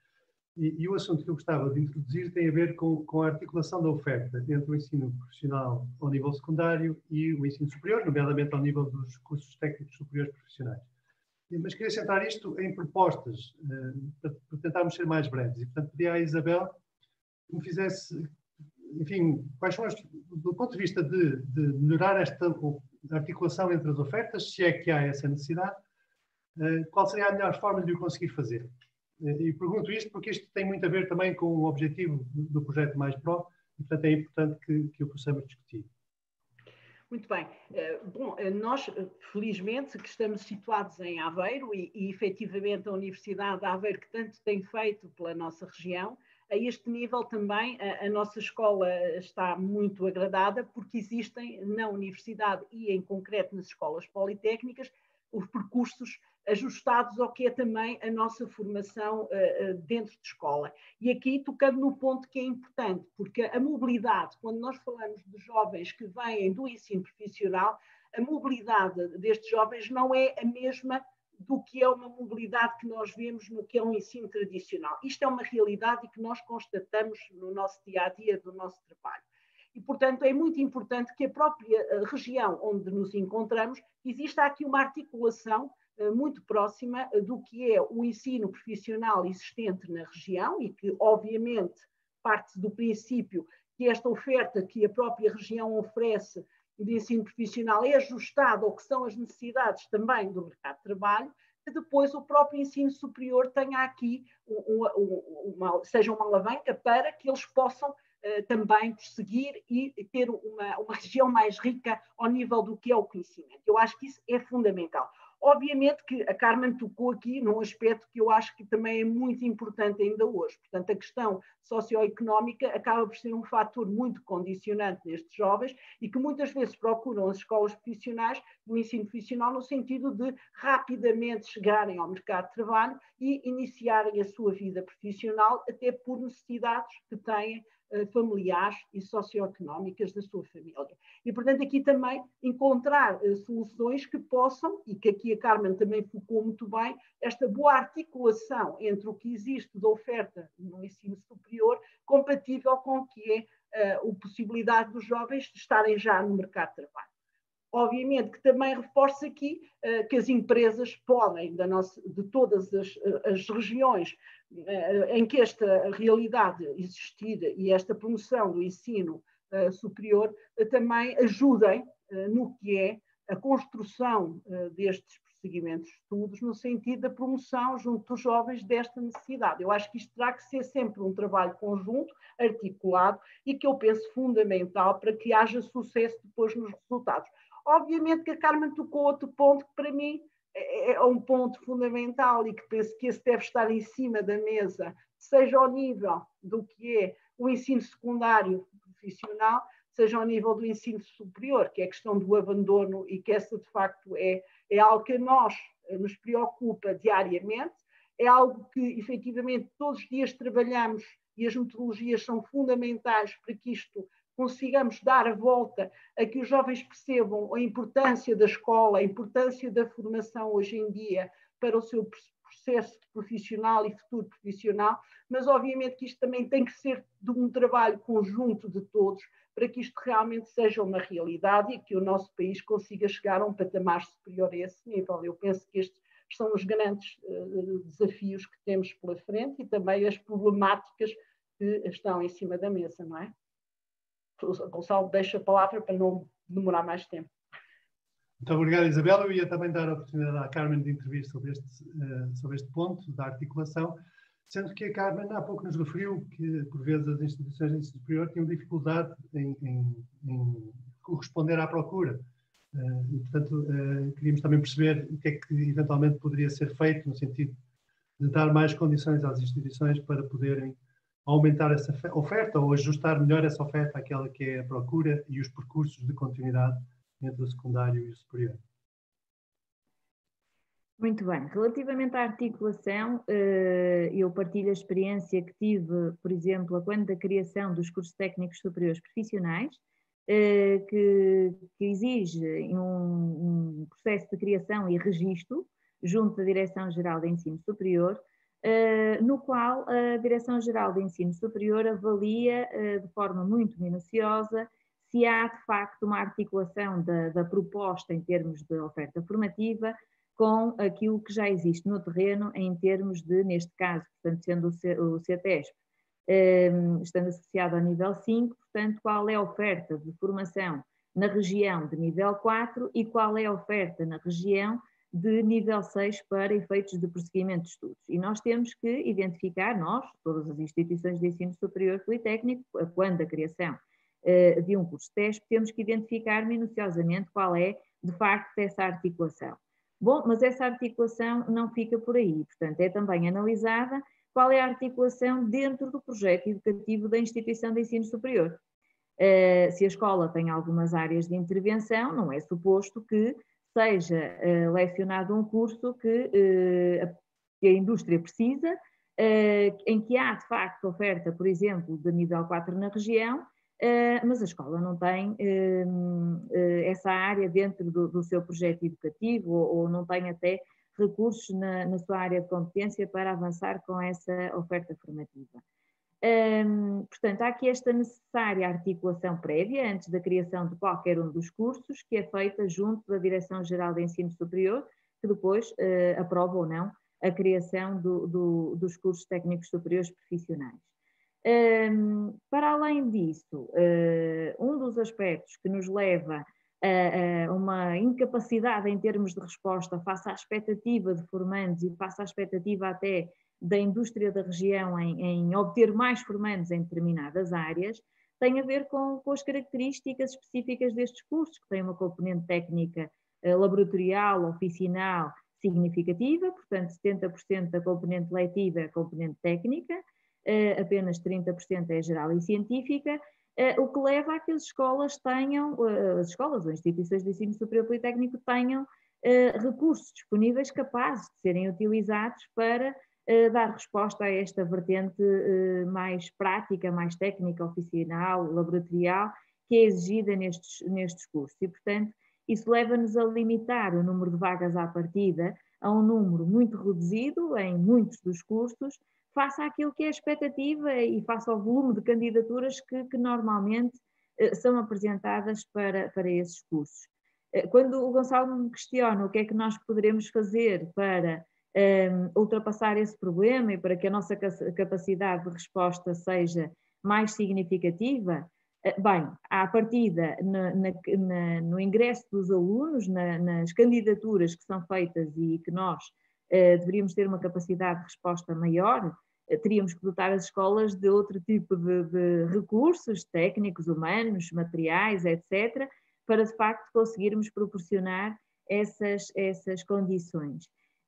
e, e, o assunto que eu gostava de introduzir tem a ver com, com, a articulação da oferta entre o ensino profissional ao nível secundário e o ensino superior, nomeadamente ao nível dos cursos técnicos superiores profissionais mas queria centrar isto em propostas, uh, para, tentarmos ser mais breves. E, portanto, pedi à Isabel que me fizesse, enfim, quais são as, do ponto de vista de, de, melhorar esta articulação entre as ofertas, se é que há essa necessidade, uh, qual seria a melhor forma de o conseguir fazer? Uh, e pergunto isto porque isto tem muito a ver também com o objetivo do projeto Mais Pro, e, portanto, é importante que, que o possamos discutir. Muito bem. Eh, bom, eh, nós, eh, felizmente, que estamos situados em Aveiro e, e efetivamente a Universidade de Aveiro, que tanto tem feito pela nossa região, a este nível também a, a, nossa escola está muito agradada, porque existem na universidade e, em concreto, nas escolas politécnicas, os percursos ajustados ao que é também a nossa formação uh, dentro de escola. E aqui tocando no ponto que é importante, porque a mobilidade, quando nós falamos de jovens que vêm do ensino profissional, a mobilidade destes jovens não é a mesma do que é uma mobilidade que nós vemos no que é um ensino tradicional. Isto é uma realidade que nós constatamos no nosso dia a dia do nosso trabalho. E, portanto, é muito importante que a própria eh, região onde nos encontramos exista aqui uma articulação eh, muito próxima eh, do que é o ensino profissional existente na região e que, obviamente, parte do princípio que esta oferta que a própria região oferece de ensino profissional é ajustada ao que são as necessidades também do mercado de trabalho, que depois o próprio ensino superior tenha aqui uma, uma, seja uma alavanca para que eles possam uh, também prosseguir e ter uma, uma região mais rica ao nível do que é o conhecimento. Eu acho que isso é fundamental. Obviamente que a Carmen tocou aqui num aspecto que eu acho que também é muito importante ainda hoje. Portanto, a questão socioeconómica acaba por ser um fator muito condicionante nestes jovens e que muitas vezes procuram as escolas profissionais do ensino profissional no sentido de rapidamente chegarem ao mercado de trabalho e iniciarem a sua vida profissional, até por necessidades que têm familiares e socioeconómicas da sua família. E, portanto, aqui também encontrar uh, soluções que possam, e que aqui a Carmen também focou muito bem, esta boa articulação entre o que existe de oferta no ensino superior compatível com o que é a possibilidade dos jovens de estarem já no mercado de trabalho. Obviamente que também reforça aqui uh, que as empresas podem, nossa, de todas as, as regiões uh, em que esta realidade existir e esta promoção do ensino uh, superior também ajudem no que é a construção destes prosseguimentos de estudos, no sentido da promoção junto dos jovens desta necessidade. Eu acho que isto terá que ser sempre um trabalho conjunto, articulado e que eu penso fundamental para que haja sucesso depois nos resultados. Obviamente que a Carmen tocou outro ponto que para mim é, é um ponto fundamental e que penso que esse deve estar em cima da mesa, seja ao nível do que é o ensino secundário profissional, seja ao nível do ensino superior, que é a questão do abandono e que essa de facto é, é algo que a nós eh, nos preocupa diariamente, é algo que efetivamente todos os dias trabalhamos e as metodologias são fundamentais para que isto consigamos dar a volta a que os jovens percebam a importância da escola, a importância da formação hoje em dia para o seu processo profissional e futuro profissional, mas obviamente que isto também tem que ser de um trabalho conjunto de todos para que isto realmente seja uma realidade e que o nosso país consiga chegar a um patamar superior a esse nível. Eu penso que estes são os grandes uh, desafios que temos pela frente e também as problemáticas que estão em cima da mesa, não é? Gonçalo, deixo a palavra para não demorar mais tempo. Muito obrigado, Isabel. Eu ia também dar a oportunidade à Carmen de intervir sobre este, uh, sobre este ponto da articulação, sendo que a Carmen há pouco nos referiu que, por vezes, as instituições de ensino superior tinham dificuldade em, em, em corresponder à procura. Uh, e, portanto, uh, queríamos também perceber o que é que eventualmente poderia ser feito no sentido de dar mais condições às instituições para poderem aumentar essa oferta ou ajustar melhor essa oferta àquela que é a procura e os percursos de continuidade entre o secundário e o superior. Muito bem. Relativamente à articulação, eh, eu partilho a experiência que tive, por exemplo, quando da criação dos cursos técnicos superiores profissionais, eh, que, que exige um, um processo de criação e registro junto da Direção-Geral de Ensino Superior, no qual a Direção-Geral de Ensino Superior avalia eh, de forma muito minuciosa se há de facto uma articulação da, da, proposta em termos de oferta formativa com aquilo que já existe no terreno em termos de, neste caso, portanto, sendo o CETESP, eh, estando associado ao nível 5, portanto, qual é a oferta de formação na região de nível 4 e qual é a oferta na região de nível 6 para efeitos de prosseguimento de estudos. E nós temos que identificar, nós, todas as instituições de ensino superior politécnico, quando a criação uh, de um curso de teste, temos que identificar minuciosamente qual é, de facto, essa articulação. Bom, mas essa articulação não fica por aí, portanto, é também analisada qual é a articulação dentro do projeto educativo da instituição de ensino superior. Uh, se a escola tem algumas áreas de intervenção, não é suposto que seja uh, lecionado um curso que, uh, que a indústria precisa, uh, em que há de facto oferta, por exemplo, de nível 4 na região, mas a escola não tem essa área dentro do, do seu projeto educativo ou, ou, não tem até recursos na, na sua área de competência para avançar com essa oferta formativa. Portanto, há aqui esta necessária articulação prévia antes da criação de qualquer um dos cursos, que é feita junto da Direção-Geral de Ensino Superior, que depois uh, aprova ou não a criação do, do, dos cursos técnicos superiores profissionais. Um, para além disso, uh, um dos aspectos que nos leva a, a, uma incapacidade em termos de resposta face à expectativa de formandos e face à expectativa até da indústria da região em, em, obter mais formandos em determinadas áreas, tem a ver com, com, as características específicas destes cursos, que têm uma componente técnica eh, laboratorial, oficinal significativa, portanto 70% da componente letiva é componente técnica, eh, apenas 30% é geral e científica, o que leva a que as escolas tenham, as escolas ou instituições de ensino superior politécnico tenham recursos disponíveis capazes de serem utilizados para dar resposta a esta vertente mais prática, mais técnica, oficinal, laboratorial, que é exigida nestes, nestes cursos. E, portanto, isso leva-nos a limitar o número de vagas à partida a um número muito reduzido em muitos dos cursos, face àquilo que é a expectativa e face ao volume de candidaturas que, que normalmente eh, são apresentadas para, para esses cursos. Eh, quando o Gonçalo me questiona o que é que nós poderemos fazer para ehm, ultrapassar esse problema e para que a nossa capacidade de resposta seja mais significativa, eh, bem, à partida, na, na, na, no ingresso dos alunos, nas candidaturas que são feitas e que nós eh, deveríamos ter uma capacidade de resposta maior, eh, teríamos que dotar as escolas de outro tipo de, de, recursos técnicos, humanos, materiais, etc., para de facto conseguirmos proporcionar essas, essas condições.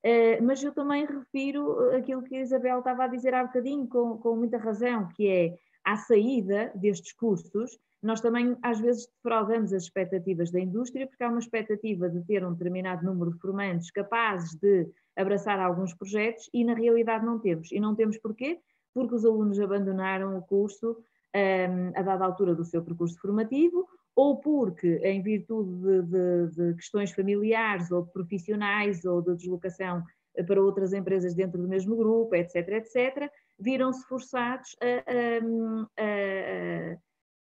Uh, mas eu também refiro aquilo que a Isabel estava a dizer há bocadinho, com, com muita razão, que é à saída destes cursos, nós também às vezes defraudamos as expectativas da indústria, porque há uma expectativa de ter um determinado número de formandos capazes de abraçar alguns projetos e na realidade não temos. E não temos porquê? Porque os alunos abandonaram o curso um, a dada altura do seu percurso formativo ou porque, em virtude de, de, de questões familiares ou profissionais ou de deslocação para outras empresas dentro do mesmo grupo, etc., etc., viram-se forçados a, a,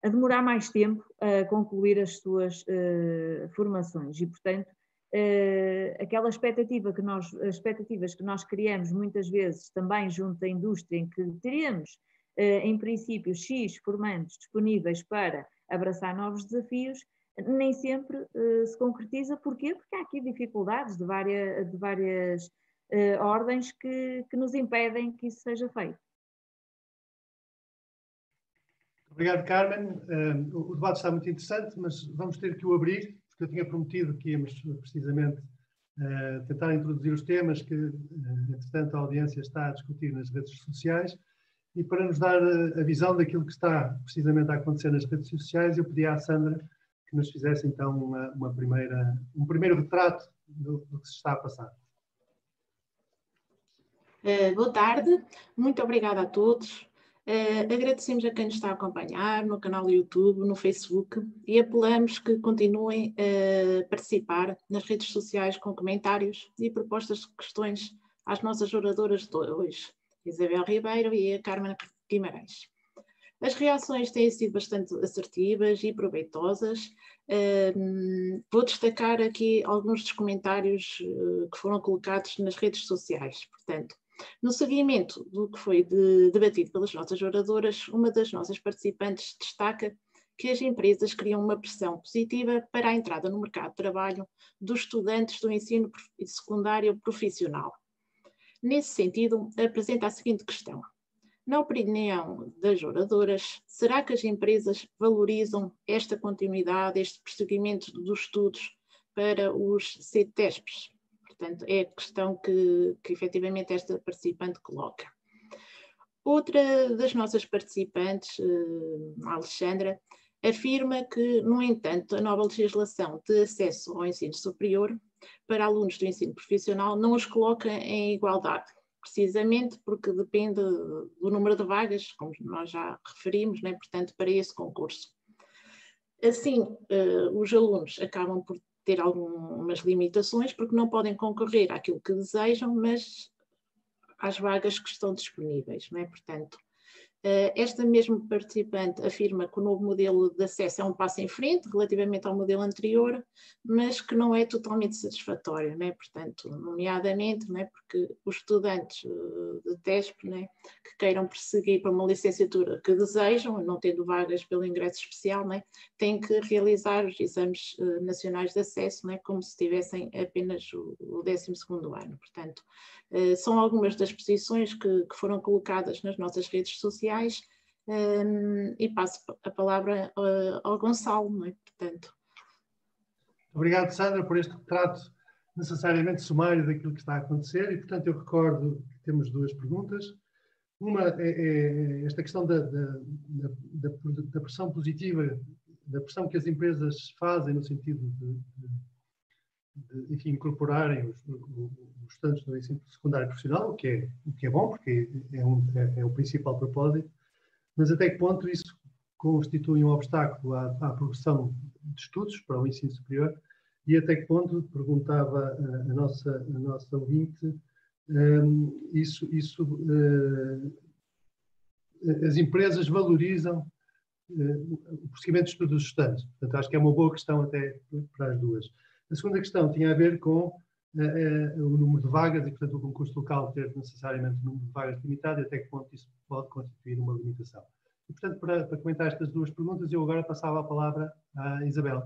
a, demorar mais tempo a concluir as suas uh, formações e, portanto, uh, aquela expectativa que nós, as expectativas que nós criamos muitas vezes também junto da indústria, em que teríamos, uh, em princípio, X formandos disponíveis para abraçar novos desafios, nem sempre se concretiza. Porquê? Porque há aqui dificuldades de várias, de várias uh, ordens que, que nos impedem que isso seja feito. Obrigado, Carmen. Uh, o debate está muito interessante, mas vamos ter que o abrir, porque eu tinha prometido que íamos precisamente uh, tentar introduzir os temas que, entretanto, a audiência está a discutir nas redes sociais. E para nos dar a visão daquilo que está precisamente a acontecer nas redes sociais, eu pedi à Sandra que nos fizesse então uma, uma primeira, um primeiro retrato do, do que se está a passar. Uh, boa tarde, muito obrigada a todos. Uh, agradecemos a quem nos está a acompanhar no canal do YouTube, no Facebook e apelamos que continuem a participar nas redes sociais com comentários e propostas de questões às nossas oradoras de hoje, Isabel Ribeiro e a Carmen Guimarães. As reações têm sido bastante assertivas e proveitosas. Vou destacar aqui alguns dos comentários uh, que foram colocados nas redes sociais. Portanto, no seguimento do que foi de, debatido pelas nossas oradoras, uma das nossas participantes destaca que as empresas criam uma pressão positiva para a entrada no mercado de trabalho dos estudantes do ensino secundário profissional. Nesse sentido, apresenta a seguinte questão. Na opinião das oradoras, será que as empresas valorizam esta continuidade, este prosseguimento dos estudos para os CTESPs? Portanto, é a questão que, que efetivamente esta participante coloca. Outra das nossas participantes, eh, Alexandra, afirma que, no entanto, a nova legislação de acesso ao ensino superior para alunos do ensino profissional não os coloca em igualdade, precisamente porque depende do número de vagas, como nós já referimos, né? portanto, para esse concurso. Assim, uh, os alunos acabam por ter algumas limitações, porque não podem concorrer àquilo que desejam, mas às vagas que estão disponíveis, não é? Portanto, esta mesma participante afirma que o novo modelo de acesso é um passo em frente relativamente ao modelo anterior, mas que não é totalmente satisfatório, né? portanto, nomeadamente né? porque os estudantes eh, de TESP né? que queiram perseguir para uma licenciatura que desejam, não tendo vagas pelo ingresso especial, né? têm que realizar os exames eh, nacionais de acesso né? como se tivessem apenas o, o 12 ano. Portanto, são algumas das posições que foram colocadas nas nossas redes sociais sociais um, e passo a palavra uh, ao Gonçalo, é? Portanto. Obrigado, Sandra, por este retrato necessariamente sumário daquilo que está a acontecer e, portanto, eu recordo que temos duas perguntas. Uma é, é esta questão da, da, da, da, pressão positiva, da pressão que as empresas fazem no sentido de, de, de enfim, incorporarem os, os estudantes do ensino secundário profissional, o que é, o que é bom, porque é, um, é, é o principal propósito, mas até que ponto isso constitui um obstáculo à, à progressão de estudos para o ensino superior e até que ponto, perguntava a, a nossa, a nossa ouvinte, um, isso, isso uh, as empresas valorizam uh, o prosseguimento de estudos dos estudantes. Portanto, acho que é uma boa questão até para as duas. A segunda questão tinha a ver com o número de vagas e, portanto, o concurso local ter necessariamente um número de vagas limitado e até que ponto isso pode constituir uma limitação. E, portanto, para, para comentar estas duas perguntas, eu agora passava a palavra à Isabel.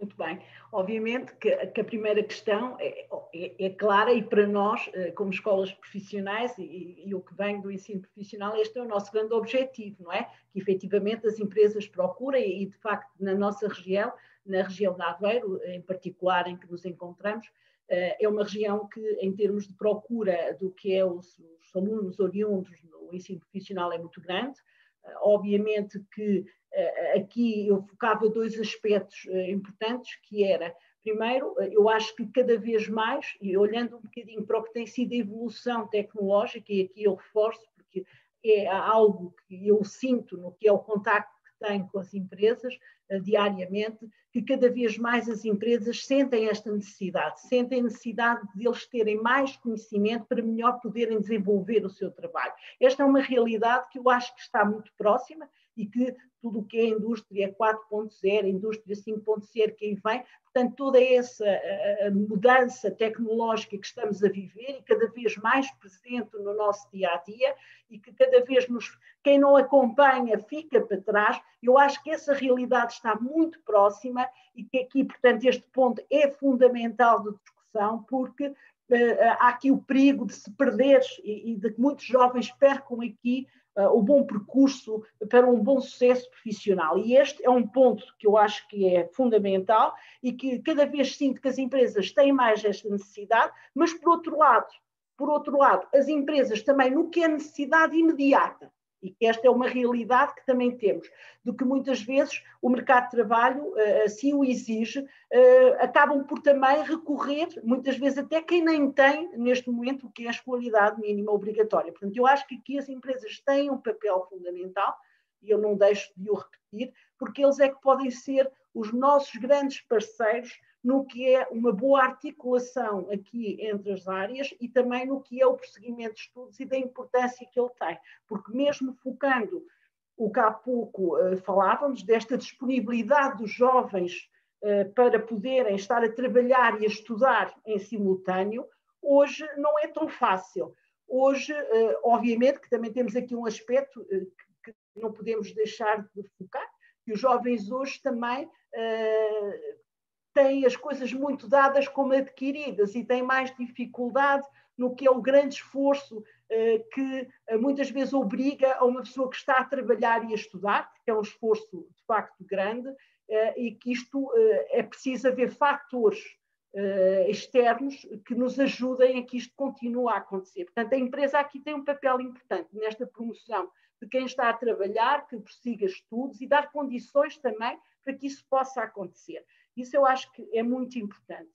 Muito bem. Obviamente que, que a primeira questão é, é, é, clara e para nós, eh, como escolas profissionais e, e, o que vem do ensino profissional, este é o nosso grande objetivo, não é? Que efetivamente as empresas procurem e, de facto, na nossa região, na região de Aveiro, em particular em que nos encontramos, eh, é uma região que, em termos de procura do que é os, os alunos oriundos no ensino profissional, é muito grande. Eh, obviamente que eh, aqui eu focava dois aspectos importantes, que era, primeiro, eu acho que cada vez mais, e olhando um bocadinho para o que tem sido a evolução tecnológica, e aqui eu reforço, porque é algo que eu sinto no que é o contacto que tenho com as empresas diariamente, que cada vez mais as empresas sentem esta necessidade, sentem a necessidade de eles terem mais conhecimento para melhor poderem desenvolver o seu trabalho. Esta é uma realidade que eu acho que está muito próxima e que tudo o que é indústria 4.0, indústria 5.0 que vem, portanto, toda essa mudança tecnológica que estamos a viver e cada vez mais presente no nosso dia a dia e que cada vez nos, quem não acompanha fica para trás, eu acho que essa realidade está muito próxima e que aqui, portanto, este ponto é fundamental de discussão, porque Uh, há aqui o perigo de se perder e, de que muitos jovens percam aqui o bom percurso para um bom sucesso profissional. E este é um ponto que eu acho que é fundamental e que cada vez sinto que as empresas têm mais esta necessidade, mas por outro lado, por outro lado, as empresas também no que é necessidade imediata, e que esta é uma realidade que também temos, do que muitas vezes o mercado de trabalho eh, assim o exige, eh, acabam por também recorrer, muitas vezes até quem nem tem neste momento o que é a escolaridade mínima obrigatória. Portanto, eu acho que aqui as empresas têm um papel fundamental, e eu não deixo de o repetir, porque eles é que podem ser os nossos grandes parceiros no que é uma boa articulação aqui entre as áreas e também no que é o prosseguimento de estudos e da importância que ele tem, porque mesmo focando o que há pouco uh, falávamos, desta disponibilidade dos jovens uh, para poderem estar a trabalhar e a estudar em simultâneo, hoje não é tão fácil. Hoje, uh, obviamente, que também temos aqui um aspecto que, que não podemos deixar de focar, que os jovens hoje também têm as coisas muito dadas como adquiridas e têm mais dificuldade no que é o grande esforço eh, que eh, muitas vezes obriga a uma pessoa que está a trabalhar e a estudar, que é um esforço de facto grande, eh, e que isto é preciso haver fatores externos que nos ajudem a que isto continue a acontecer. Portanto, a empresa aqui tem um papel importante nesta promoção de quem está a trabalhar, que prossiga estudos e dar condições também para que isso possa acontecer. Isso eu acho que é muito importante.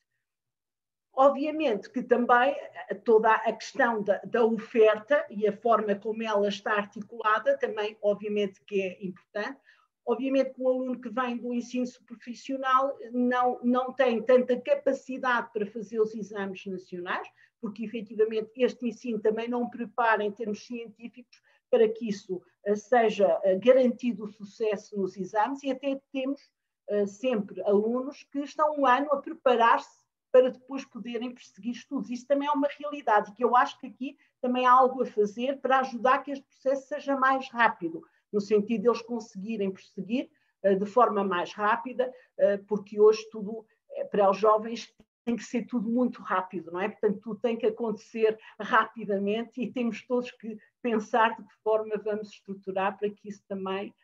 Obviamente que também eh, toda a questão da, da, oferta e a forma como ela está articulada também, obviamente, que é importante. Obviamente que um aluno que vem do ensino profissional não, não tem tanta capacidade para fazer os exames nacionais, porque efetivamente este ensino também não prepara em termos científicos para que isso eh, seja eh, garantido o sucesso nos exames e até temos uh, sempre alunos que estão um ano a preparar-se para depois poderem perseguir estudos. Isso também é uma realidade, que eu acho que aqui também há algo a fazer para ajudar que este processo seja mais rápido, no sentido de eles conseguirem perseguir uh, de forma mais rápida, uh, porque hoje tudo, para os jovens, tem que ser tudo muito rápido, não é? Portanto, tudo tem que acontecer rapidamente e temos todos que pensar de que forma vamos estruturar para que isso também eh,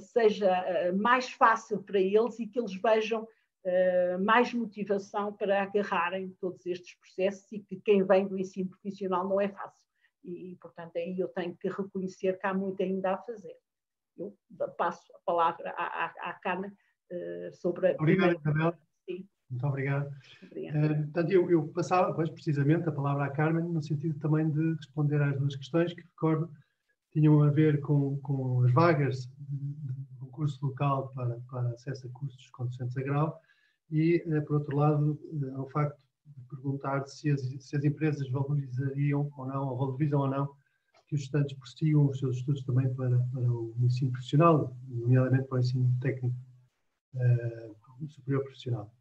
seja eh, mais fácil para eles e que eles vejam eh, mais motivação para agarrarem todos estes processos e que quem vem do ensino profissional não é fácil. e, portanto, aí eu tenho que reconhecer que há muito ainda a fazer. Eu passo a palavra à, à, à Carmen sobre a. Obrigado, Isabel. Sim. Muito obrigado. Uh, portanto, eu, eu, passava, pois, precisamente, a palavra à Carmen, no sentido também de responder às duas questões que, recordo, tinham a ver com, com as vagas de concurso local para, para acesso a cursos com docentes a grau e, uh, por outro lado, uh, ao facto de perguntar se as, se as empresas valorizariam ou não, ou valorizam ou não, que os estudantes prossigam os seus estudos também para, para o ensino profissional, nomeadamente para o ensino técnico superior profissional.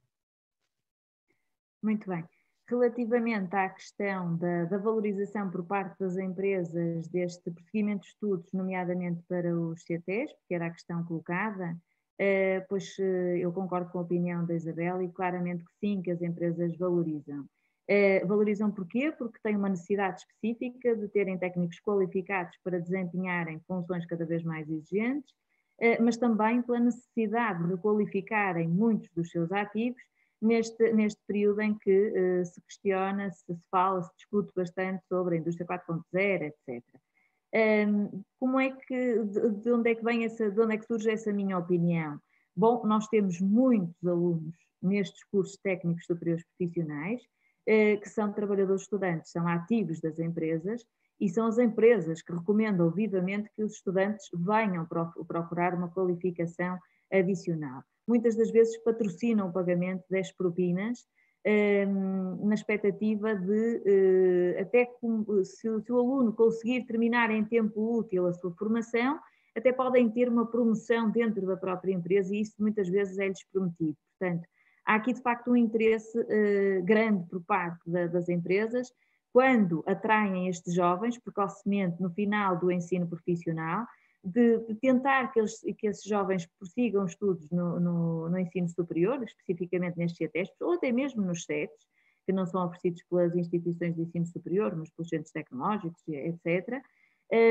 Muito bem. Relativamente à questão da, da, valorização por parte das empresas deste prosseguimento de estudos, nomeadamente para os CTs, porque era a questão colocada, eh, pois eh, eu concordo com a opinião da Isabel e claramente que sim, que as empresas valorizam. Eh, valorizam porquê? Porque têm uma necessidade específica de terem técnicos qualificados para desempenharem funções cada vez mais exigentes, mas também pela necessidade de requalificarem muitos dos seus ativos neste, neste período em que uh, se questiona, se, se fala, se discute bastante sobre a indústria 4.0, etc. Um, como é que, de, de, onde é que vem essa, de onde é que surge essa minha opinião? Bom, nós temos muitos alunos nestes cursos técnicos superiores profissionais uh, que são trabalhadores estudantes, são ativos das empresas e são as empresas que recomendam vivamente que os estudantes venham procurar uma qualificação adicional muitas das vezes patrocinam o pagamento das propinas um, na expectativa de, uh, até se, o aluno conseguir terminar em tempo útil a sua formação, até podem ter uma promoção dentro da própria empresa e isso muitas vezes é-lhes prometido. Portanto, há aqui de facto um interesse uh, grande por parte da, das empresas quando atraem estes jovens precocemente no final do ensino profissional de, de tentar que, eles, que esses jovens prossigam estudos no, no, no ensino superior, especificamente nestes CETESPs, ou até mesmo nos CETES, que não são oferecidos pelas instituições de ensino superior, mas pelos centros tecnológicos, etc.,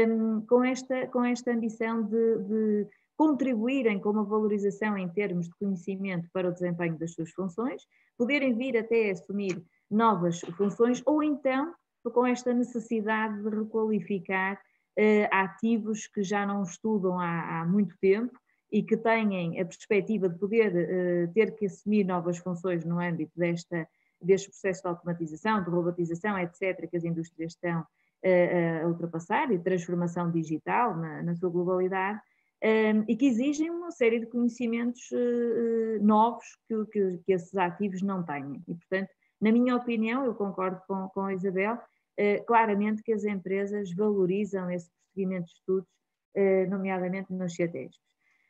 um, com, esta, com esta ambição de, de contribuírem com uma valorização em termos de conhecimento para o desempenho das suas funções, poderem vir até assumir novas funções, ou então com esta necessidade de requalificar ativos que já não estudam há, há, muito tempo e que têm a perspectiva de poder uh, ter que assumir novas funções no âmbito desta, deste processo de automatização, de robotização, etc., que as indústrias estão uh, a ultrapassar e transformação digital na, na sua globalidade. Um, e que exigem uma série de conhecimentos uh, novos que, que, que, esses ativos não têm. E, portanto, na minha opinião, eu concordo com, com a Isabel, eh, claramente que as empresas valorizam esse prosseguimento de estudos, eh, nomeadamente nos CETESPs.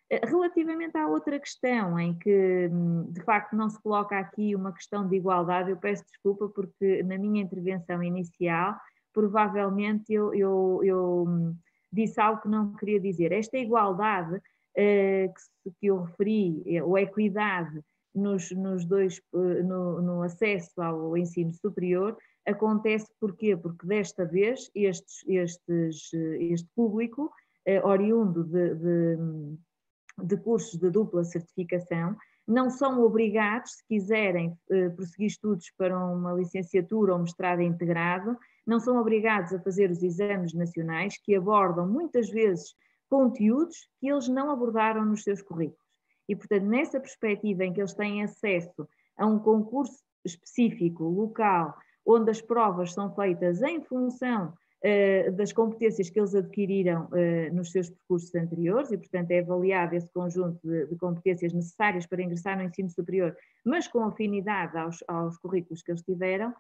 Eh, relativamente à outra questão, em que hum, de facto não se coloca aqui uma questão de igualdade, eu peço desculpa porque na minha intervenção inicial, provavelmente eu, eu, eu hum, disse algo que não queria dizer. Esta igualdade que eu referi, ou equidade nos, nos dois, no, no acesso ao ensino superior, Acontece porquê? Porque desta vez estes, estes, este público, eh, oriundo de, de, de, cursos de dupla certificação, não são obrigados, se quiserem eh, prosseguir estudos para uma licenciatura ou mestrado integrado, não são obrigados a fazer os exames nacionais que abordam muitas vezes conteúdos que eles não abordaram nos seus currículos. E, portanto, nessa perspectiva em que eles têm acesso a um concurso específico, local, onde as provas são feitas em função uh, das competências que eles adquiriram uh, nos seus percursos anteriores e, portanto, é avaliado esse conjunto de, de, competências necessárias para ingressar no ensino superior, mas com afinidade aos, aos currículos que eles tiveram, um,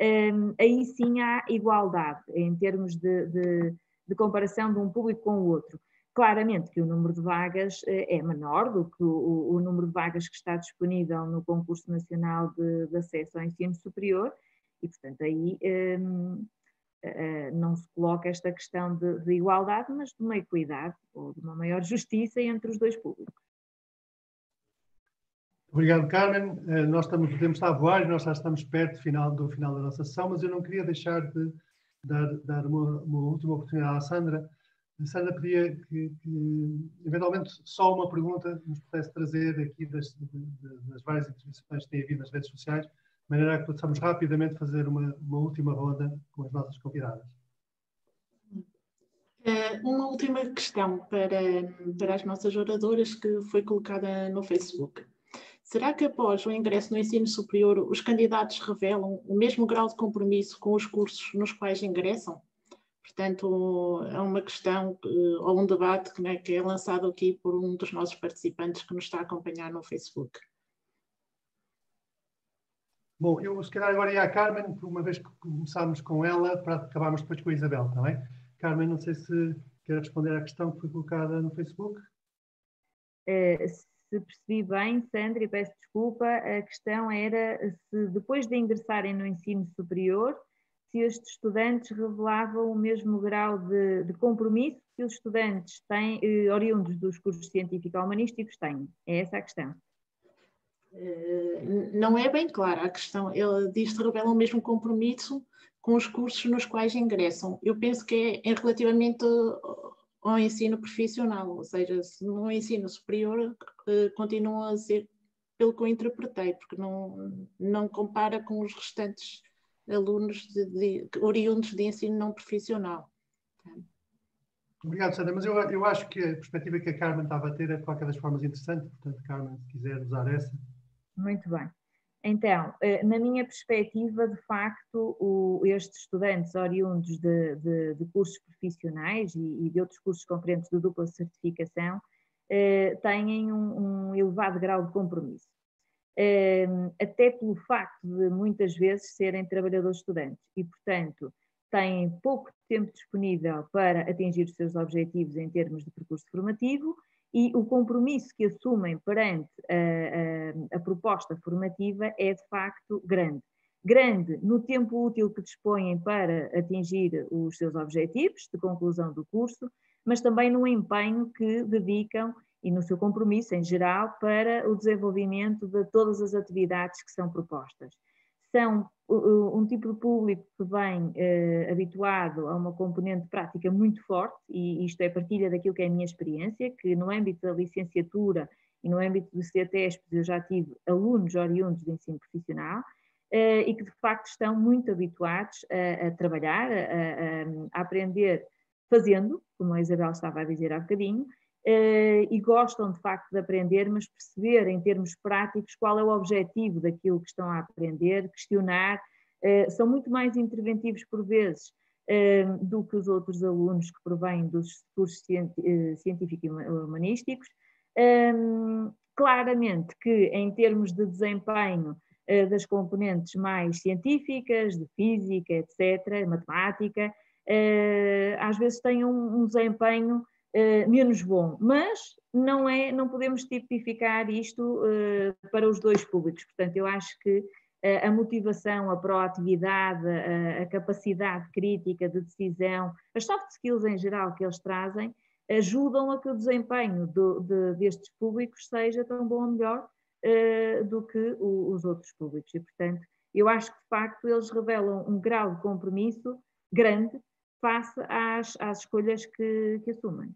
ehm, aí sim há igualdade em termos de, de, de comparação de um público com o outro. Claramente que o número de vagas eh, é menor do que o, o, número de vagas que está disponível no concurso nacional de, de acesso ao ensino superior, e, portanto, aí um, uh, não se coloca esta questão de, de, igualdade, mas de uma equidade ou de uma maior justiça entre os dois públicos. Obrigado, Carmen. Uh, nós estamos, o tempo está a voar nós já estamos perto do final, do final da nossa sessão, mas eu não queria deixar de dar, dar uma, uma última oportunidade à Sandra. Sandra pedia que, que, eventualmente, só uma pergunta nos pudesse trazer aqui das, das várias intervenções que tem havido nas redes sociais, de maneira que possamos rapidamente fazer uma, uma última ronda com as nossas convidadas. Uma última questão para, para as nossas oradoras que foi colocada no Facebook. Será que após o ingresso no ensino superior os candidatos revelam o mesmo grau de compromisso com os cursos nos quais ingressam? Portanto, é uma questão ou um debate que, né, que é lançado aqui por um dos nossos participantes que nos está a acompanhar no Facebook. Bom, eu se calhar agora ia à Carmen, uma vez que começámos com ela, para acabarmos depois com a Isabel, está bem? Carmen, não sei se quer responder à questão que foi colocada no Facebook. Uh, se percebi bem, Sandra, e peço desculpa, a questão era se depois de ingressarem no ensino superior, se estes estudantes revelavam o mesmo grau de, de compromisso que os estudantes têm, eh, oriundos dos cursos científico-humanísticos têm. É essa a questão. Eh, não é bem clara a questão. Ele diz que revelam o mesmo compromisso com os cursos nos quais ingressam. Eu penso que é, é relativamente ao ensino profissional, ou seja, se no ensino superior eh, continua a ser pelo que eu interpretei, porque não, não compara com os restantes alunos de, de, oriundos de ensino não profissional. Obrigado, Sandra, mas eu, eu acho que a perspectiva que a Carmen estava a ter é de qualquer das formas interessante, portanto, Carmen, se quiser usar essa. Muito bem. Então, eh, na minha perspectiva, de facto, o, estes estudantes oriundos de, de, de cursos profissionais e, e, de outros cursos concorrentes de dupla certificação eh, têm um, um, elevado grau de compromisso. Eh, até pelo facto de muitas vezes serem trabalhadores estudantes e, portanto, têm pouco tempo disponível para atingir os seus objetivos em termos de percurso formativo e o compromisso que assumem perante a, a, a, proposta formativa é de facto grande. Grande no tempo útil que dispõem para atingir os seus objetivos de conclusão do curso, mas também no empenho que dedicam e no seu compromisso em geral para o desenvolvimento de todas as atividades que são propostas. São um tipo de público que vem eh, habituado a uma componente prática muito forte, e isto é partilha daquilo que é a minha experiência, que no âmbito da licenciatura e no âmbito do CETESP eu já tive alunos oriundos de ensino profissional, eh, e que de facto estão muito habituados a, a trabalhar, a, a, a aprender fazendo, como a Isabel estava a dizer há bocadinho, e gostam de facto de aprender, mas perceber em termos práticos qual é o objetivo daquilo que estão a aprender, questionar, uh, são muito mais interventivos por vezes uh, do que os outros alunos que provêm dos cursos científicos e humanísticos. Um, claramente que em termos de desempenho das componentes mais científicas, de física, etc., matemática, às vezes têm um desempenho eh, menos bom, mas não é, não podemos tipificar isto uh, para os dois públicos. Portanto, eu acho que uh, a motivação, a proatividade, a, a, capacidade crítica de decisão, as soft skills em geral que eles trazem, ajudam a que o desempenho do, de, destes públicos seja tão bom ou melhor do que o, os outros públicos. E, portanto, eu acho que de facto eles revelam um grau de compromisso grande face às, às escolhas que, que assumem.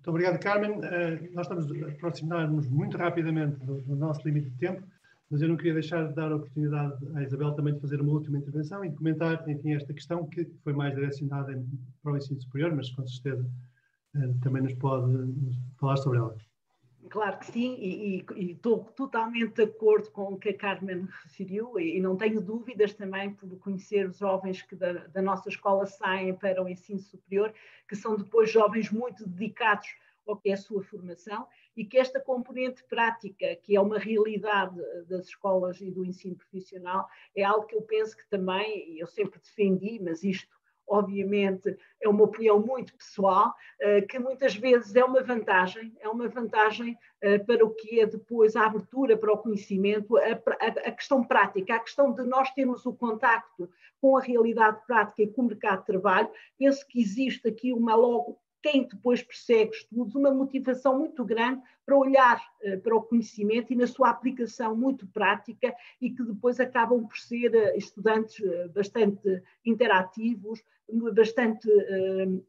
Muito obrigado, Carmen. Uh, nós estamos a aproximar-nos muito rapidamente do, do, nosso limite de tempo, mas eu não queria deixar de dar a oportunidade à Isabel também de fazer uma última intervenção e de comentar, enfim, esta questão que foi mais direcionada para o ensino superior, mas com certeza uh, também nos pode falar sobre ela. Claro que sim, e, e, estou totalmente de acordo com o que a Carmen referiu, e, e não tenho dúvidas também por conhecer os jovens que da, da, nossa escola saem para o ensino superior, que são depois jovens muito dedicados ao que é a sua formação, e que esta componente prática, que é uma realidade das escolas e do ensino profissional, é algo que eu penso que também, eu sempre defendi, mas isto obviamente é uma opinião muito pessoal, eh, que muitas vezes é uma vantagem, é uma vantagem eh, para o que é depois a abertura para o conhecimento, a, questão prática, a questão de nós termos o contacto com a realidade prática e com o mercado de trabalho, penso que existe aqui uma logo quem depois persegue estudos, uma motivação muito grande para olhar uh, para o conhecimento e na sua aplicação muito prática e que depois acabam por ser uh, estudantes uh, bastante interativos, bastante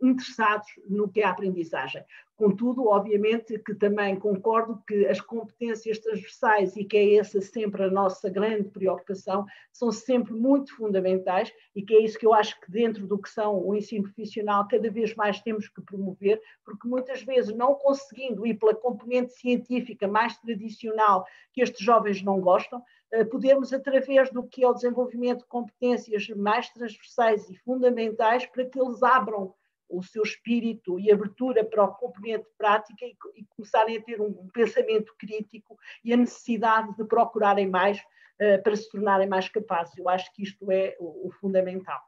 interessados no que é a aprendizagem. Contudo, obviamente que também concordo que as competências transversais, e que é essa sempre a nossa grande preocupação, são sempre muito fundamentais e que é isso que eu acho que dentro do que são o ensino profissional cada vez mais temos que promover, porque muitas vezes não conseguindo ir pela componente científica mais tradicional que estes jovens não gostam, eh, podermos, através do que é o desenvolvimento de competências mais transversais e fundamentais, para que eles abram o seu espírito e abertura para o componente prática e, e começarem a ter um pensamento crítico e a necessidade de procurarem mais uh, para se tornarem mais capazes. Eu acho que isto é o, o fundamental.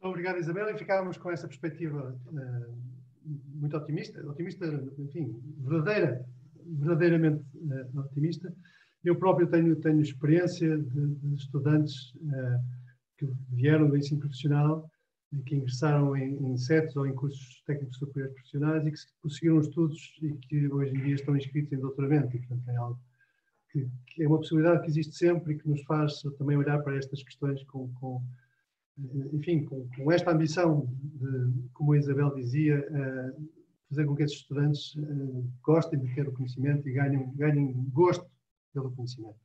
Obrigado, Isabel. E ficávamos com essa perspectiva uh, muito otimista, otimista, enfim, verdadeira, verdadeiramente uh, otimista. Eu próprio tenho, tenho experiência de, de estudantes que vieram do ensino profissional que ingressaram em, em CETs ou em cursos técnicos superiores profissionais e que conseguiram estudos e que hoje em dia estão inscritos em doutoramento. E, portanto, é algo que, que, é uma possibilidade que existe sempre e que nos faz também olhar para estas questões com, com enfim, com, com, esta ambição de, como a Isabel dizia, uh, fazer com que esses estudantes uh, gostem de ter o conhecimento e ganhem, ganhem gosto pelo conhecimento.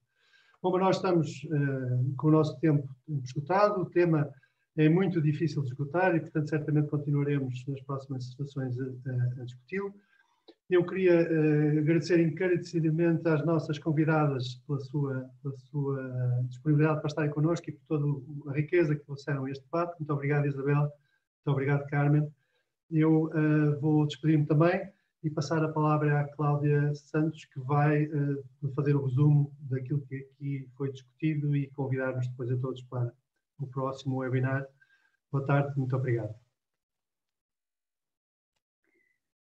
Bom, mas nós estamos uh, com o nosso tempo esgotado, o tema é muito difícil de esgotar e, portanto, certamente continuaremos nas próximas sessões a, a, a discuti-lo. Eu queria uh, agradecer encarecidamente às nossas convidadas pela sua, pela sua disponibilidade para estarem connosco e por toda a riqueza que trouxeram este debate. Muito obrigado, Isabel. Muito obrigado, Carmen. Eu uh, vou despedir-me também e passar a palavra à Cláudia Santos, que vai uh, fazer o resumo daquilo que aqui foi discutido e convidar-nos depois a todos para o próximo webinar. Boa tarde, muito obrigado.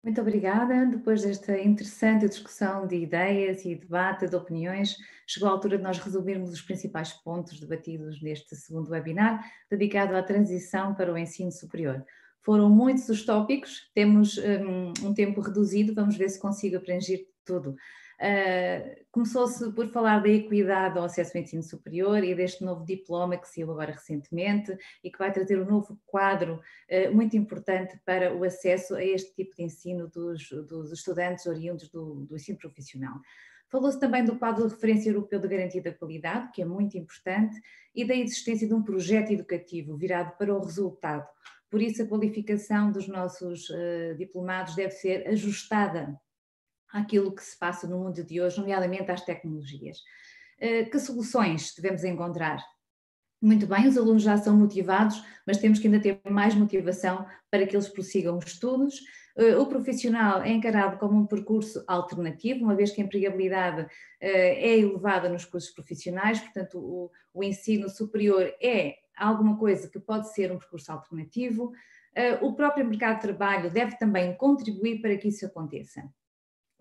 Muito obrigada. Depois desta interessante discussão de ideias e debate de opiniões, chegou a altura de nós resumirmos os principais pontos debatidos neste segundo webinar, dedicado à transição para o ensino superior. Foram muitos os tópicos, temos um, um tempo reduzido, vamos ver se consigo abranger tudo. Uh, Começou-se por falar da equidade ao acesso ao ensino superior e deste novo diploma que saiu agora recentemente e que vai trazer um novo quadro uh, muito importante para o acesso a este tipo de ensino dos, dos estudantes oriundos do, do ensino profissional. Falou-se também do quadro de referência europeu de garantia da qualidade, que é muito importante, e da existência de um projeto educativo virado para o resultado. Por isso, a qualificação dos nossos uh, diplomados deve ser ajustada àquilo que se passa no mundo de hoje, nomeadamente às tecnologias. Eh, que soluções devemos encontrar? Muito bem, os alunos já são motivados, mas temos que ainda ter mais motivação para que eles prossigam os estudos. Eh, o profissional é encarado como um percurso alternativo, uma vez que a empregabilidade eh, é elevada nos cursos profissionais, portanto, o, o ensino superior é alguma coisa que pode ser um percurso alternativo. O próprio mercado de trabalho deve também contribuir para que isso aconteça.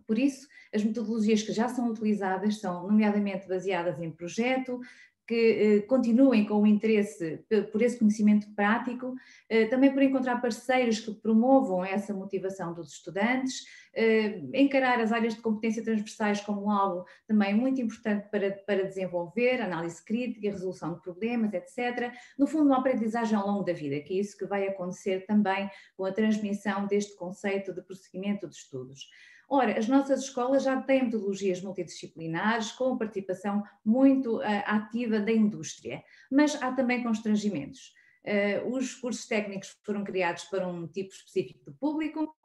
Por isso, as metodologias que já são utilizadas são, nomeadamente, baseadas em projeto, que eh, continuem com o interesse por esse conhecimento prático, eh, também por encontrar parceiros que promovam essa motivação dos estudantes, eh, encarar as áreas de competência transversais como algo também muito importante para, para desenvolver, análise crítica, resolução de problemas, etc. No fundo, uma aprendizagem ao longo da vida, que é isso que vai acontecer também com a transmissão deste conceito de prosseguimento de estudos. Ora, as nossas escolas já têm metodologias multidisciplinares com participação muito uh, ativa da indústria, mas há também constrangimentos. Uh, os cursos técnicos foram criados para um tipo específico de público,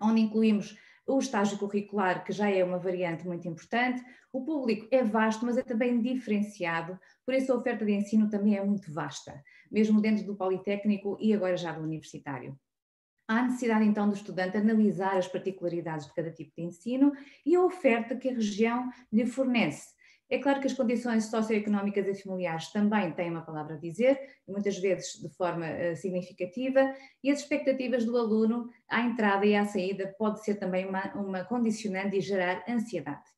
onde incluímos o estágio curricular, que já é uma variante muito importante. O público é vasto, mas é também diferenciado, por isso a oferta de ensino também é muito vasta, mesmo dentro do Politécnico e agora já do universitário. Há necessidade então do estudante analisar as particularidades de cada tipo de ensino e a oferta que a região lhe fornece. É claro que as condições socioeconómicas e familiares também têm uma palavra a dizer, muitas vezes de forma uh, significativa, e as expectativas do aluno à entrada e à saída pode ser também uma, uma condicionante e gerar ansiedade.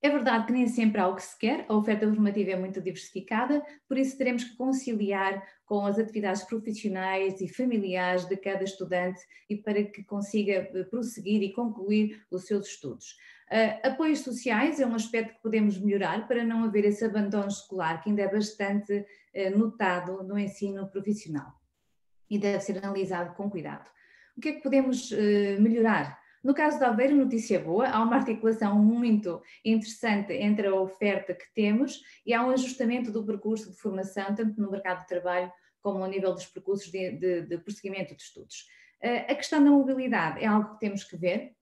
É verdade que nem sempre há o que se quer, a oferta formativa é muito diversificada, por isso teremos que conciliar com as atividades profissionais e familiares de cada estudante e para que consiga eh, prosseguir e concluir os seus estudos. Uh, apoios sociais é um aspecto que podemos melhorar para não haver esse abandono escolar que ainda é bastante uh, notado no ensino profissional e deve ser analisado com cuidado. o que é que podemos melhorar? No caso da Aveiro, notícia boa, há uma articulação muito interessante entre a oferta que temos e há um ajustamento do percurso de formação, tanto no mercado de trabalho como ao nível dos percursos de, de, de prosseguimento de estudos. A questão da mobilidade é algo que temos que ver,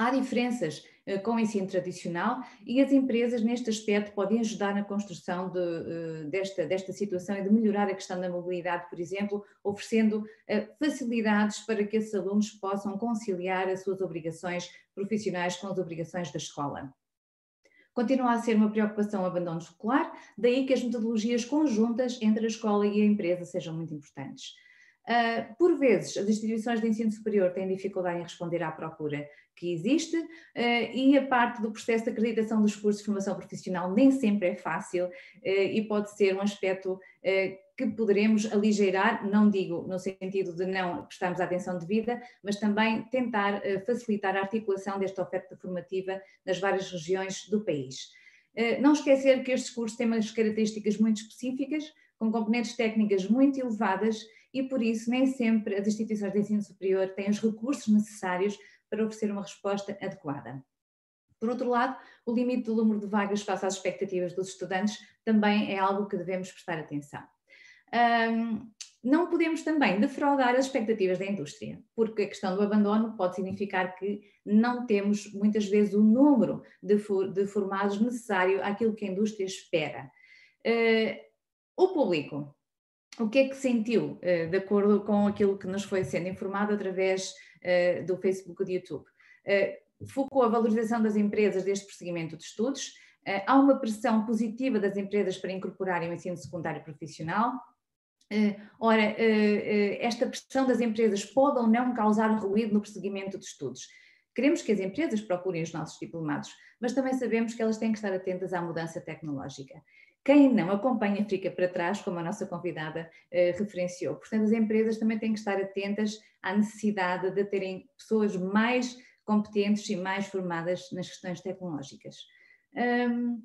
Há diferenças com o ensino tradicional e as empresas, neste aspecto, podem ajudar na construção de, uh, desta, desta situação e de melhorar a questão da mobilidade, por exemplo, oferecendo uh, facilidades para que esses alunos possam conciliar as suas obrigações profissionais com as obrigações da escola. Continua a ser uma preocupação o abandono escolar, daí que as metodologias conjuntas entre a escola e a empresa sejam muito importantes. Uh, por vezes, as instituições de ensino superior têm dificuldade em responder à procura que existe uh, e a parte do processo de acreditação dos cursos de formação profissional nem sempre é fácil uh, e pode ser um aspecto que poderemos aligeirar, não digo no sentido de não prestarmos atenção devida, mas também tentar facilitar a articulação desta oferta formativa nas várias regiões do país. Não esquecer que estes cursos têm umas características muito específicas, com componentes técnicas muito elevadas e por isso nem sempre as instituições de ensino superior têm os recursos necessários para oferecer uma resposta adequada. Por outro lado, o limite do número de vagas face às expectativas dos estudantes também é algo que devemos prestar atenção. Um, não podemos também defraudar as expectativas da indústria, porque a questão do abandono pode significar que não temos muitas vezes o número de, for, de formados necessário àquilo que a indústria espera. Uh, o público, o que é que sentiu, uh, de acordo com aquilo que nos foi sendo informado através uh, do Facebook e do YouTube. Uh, focou a valorização das empresas deste prosseguimento de estudos, há uma pressão positiva das empresas para incorporarem o ensino secundário profissional. ora, esta pressão das empresas pode ou não causar ruído no prosseguimento de estudos. Queremos que as empresas procurem os nossos diplomados, mas também sabemos que elas têm que estar atentas à mudança tecnológica. Quem não acompanha fica para trás, como a nossa convidada eh, referenciou. Portanto, as empresas também têm que estar atentas à necessidade de terem pessoas mais competentes e mais formadas nas questões tecnológicas. Um,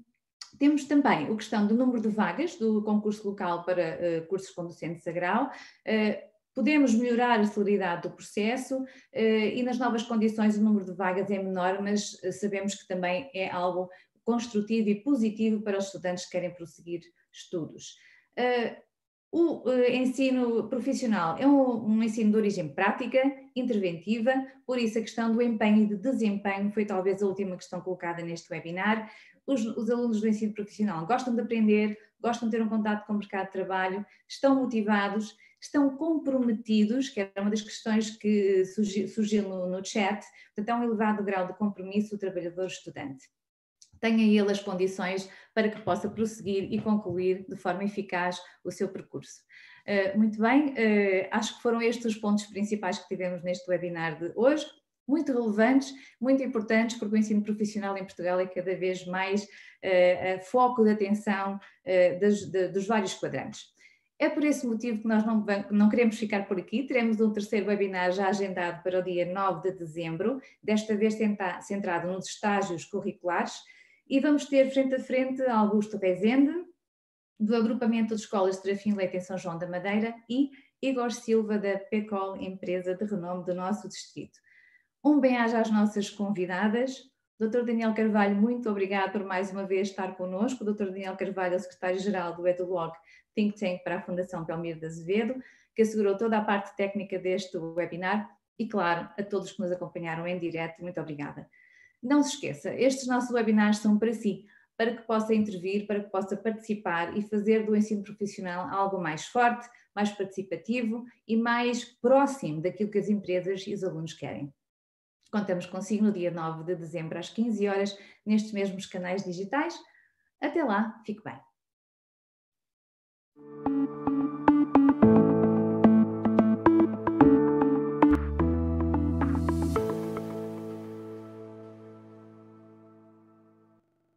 temos também a questão do número de vagas do concurso local para uh, cursos com docentes agrau. Uh, podemos melhorar a celeridade do processo uh, e nas novas condições o número de vagas é menor, mas sabemos que também é algo construtivo e positivo para os estudantes que querem prosseguir estudos. Uh, o uh, ensino profissional é um, um, ensino de origem prática, interventiva, por isso a questão do empenho e de desempenho foi talvez a última questão colocada neste webinar. Os, os, alunos do ensino profissional gostam de aprender, gostam de ter um contato com o mercado de trabalho, estão motivados, estão comprometidos, que era uma das questões que surgiu, surgiu no, no chat, portanto, há um elevado grau de compromisso do trabalhador-estudante tenha ele as condições para que possa prosseguir e concluir de forma eficaz o seu percurso. Uh, muito bem, uh, acho que foram estes os pontos principais que tivemos neste webinar de hoje, muito relevantes, muito importantes, porque o ensino profissional em Portugal é cada vez mais uh, foco de atenção dos vários quadrantes. É por esse motivo que nós não, não, queremos ficar por aqui. Teremos um terceiro webinar já agendado para o dia 9 de dezembro, desta vez centrado nos estágios curriculares e vamos ter frente a frente Augusto Rezende, do agrupamento de escolas de Trafim Leite em São João da Madeira, e Igor Silva, da PECOL, empresa de renome do nosso distrito. Um bem-aja às nossas convidadas. Dr. Daniel Carvalho, muito obrigado por mais uma vez estar connosco. Dr. Daniel Carvalho é o secretário-geral do EduLog Think Tank para a Fundação Pelmir de Azevedo, que assegurou toda a parte técnica deste webinar e, claro, a todos que nos acompanharam em direto, muito obrigada. Não se esqueça, estes nossos webinars são para si, para que possa intervir, para que possa participar e fazer do ensino profissional algo mais forte, mais participativo e mais próximo daquilo que as empresas e os alunos querem. Contamos consigo no dia 9 de dezembro às 15 horas nestes mesmos canais digitais. Até lá, fique bem.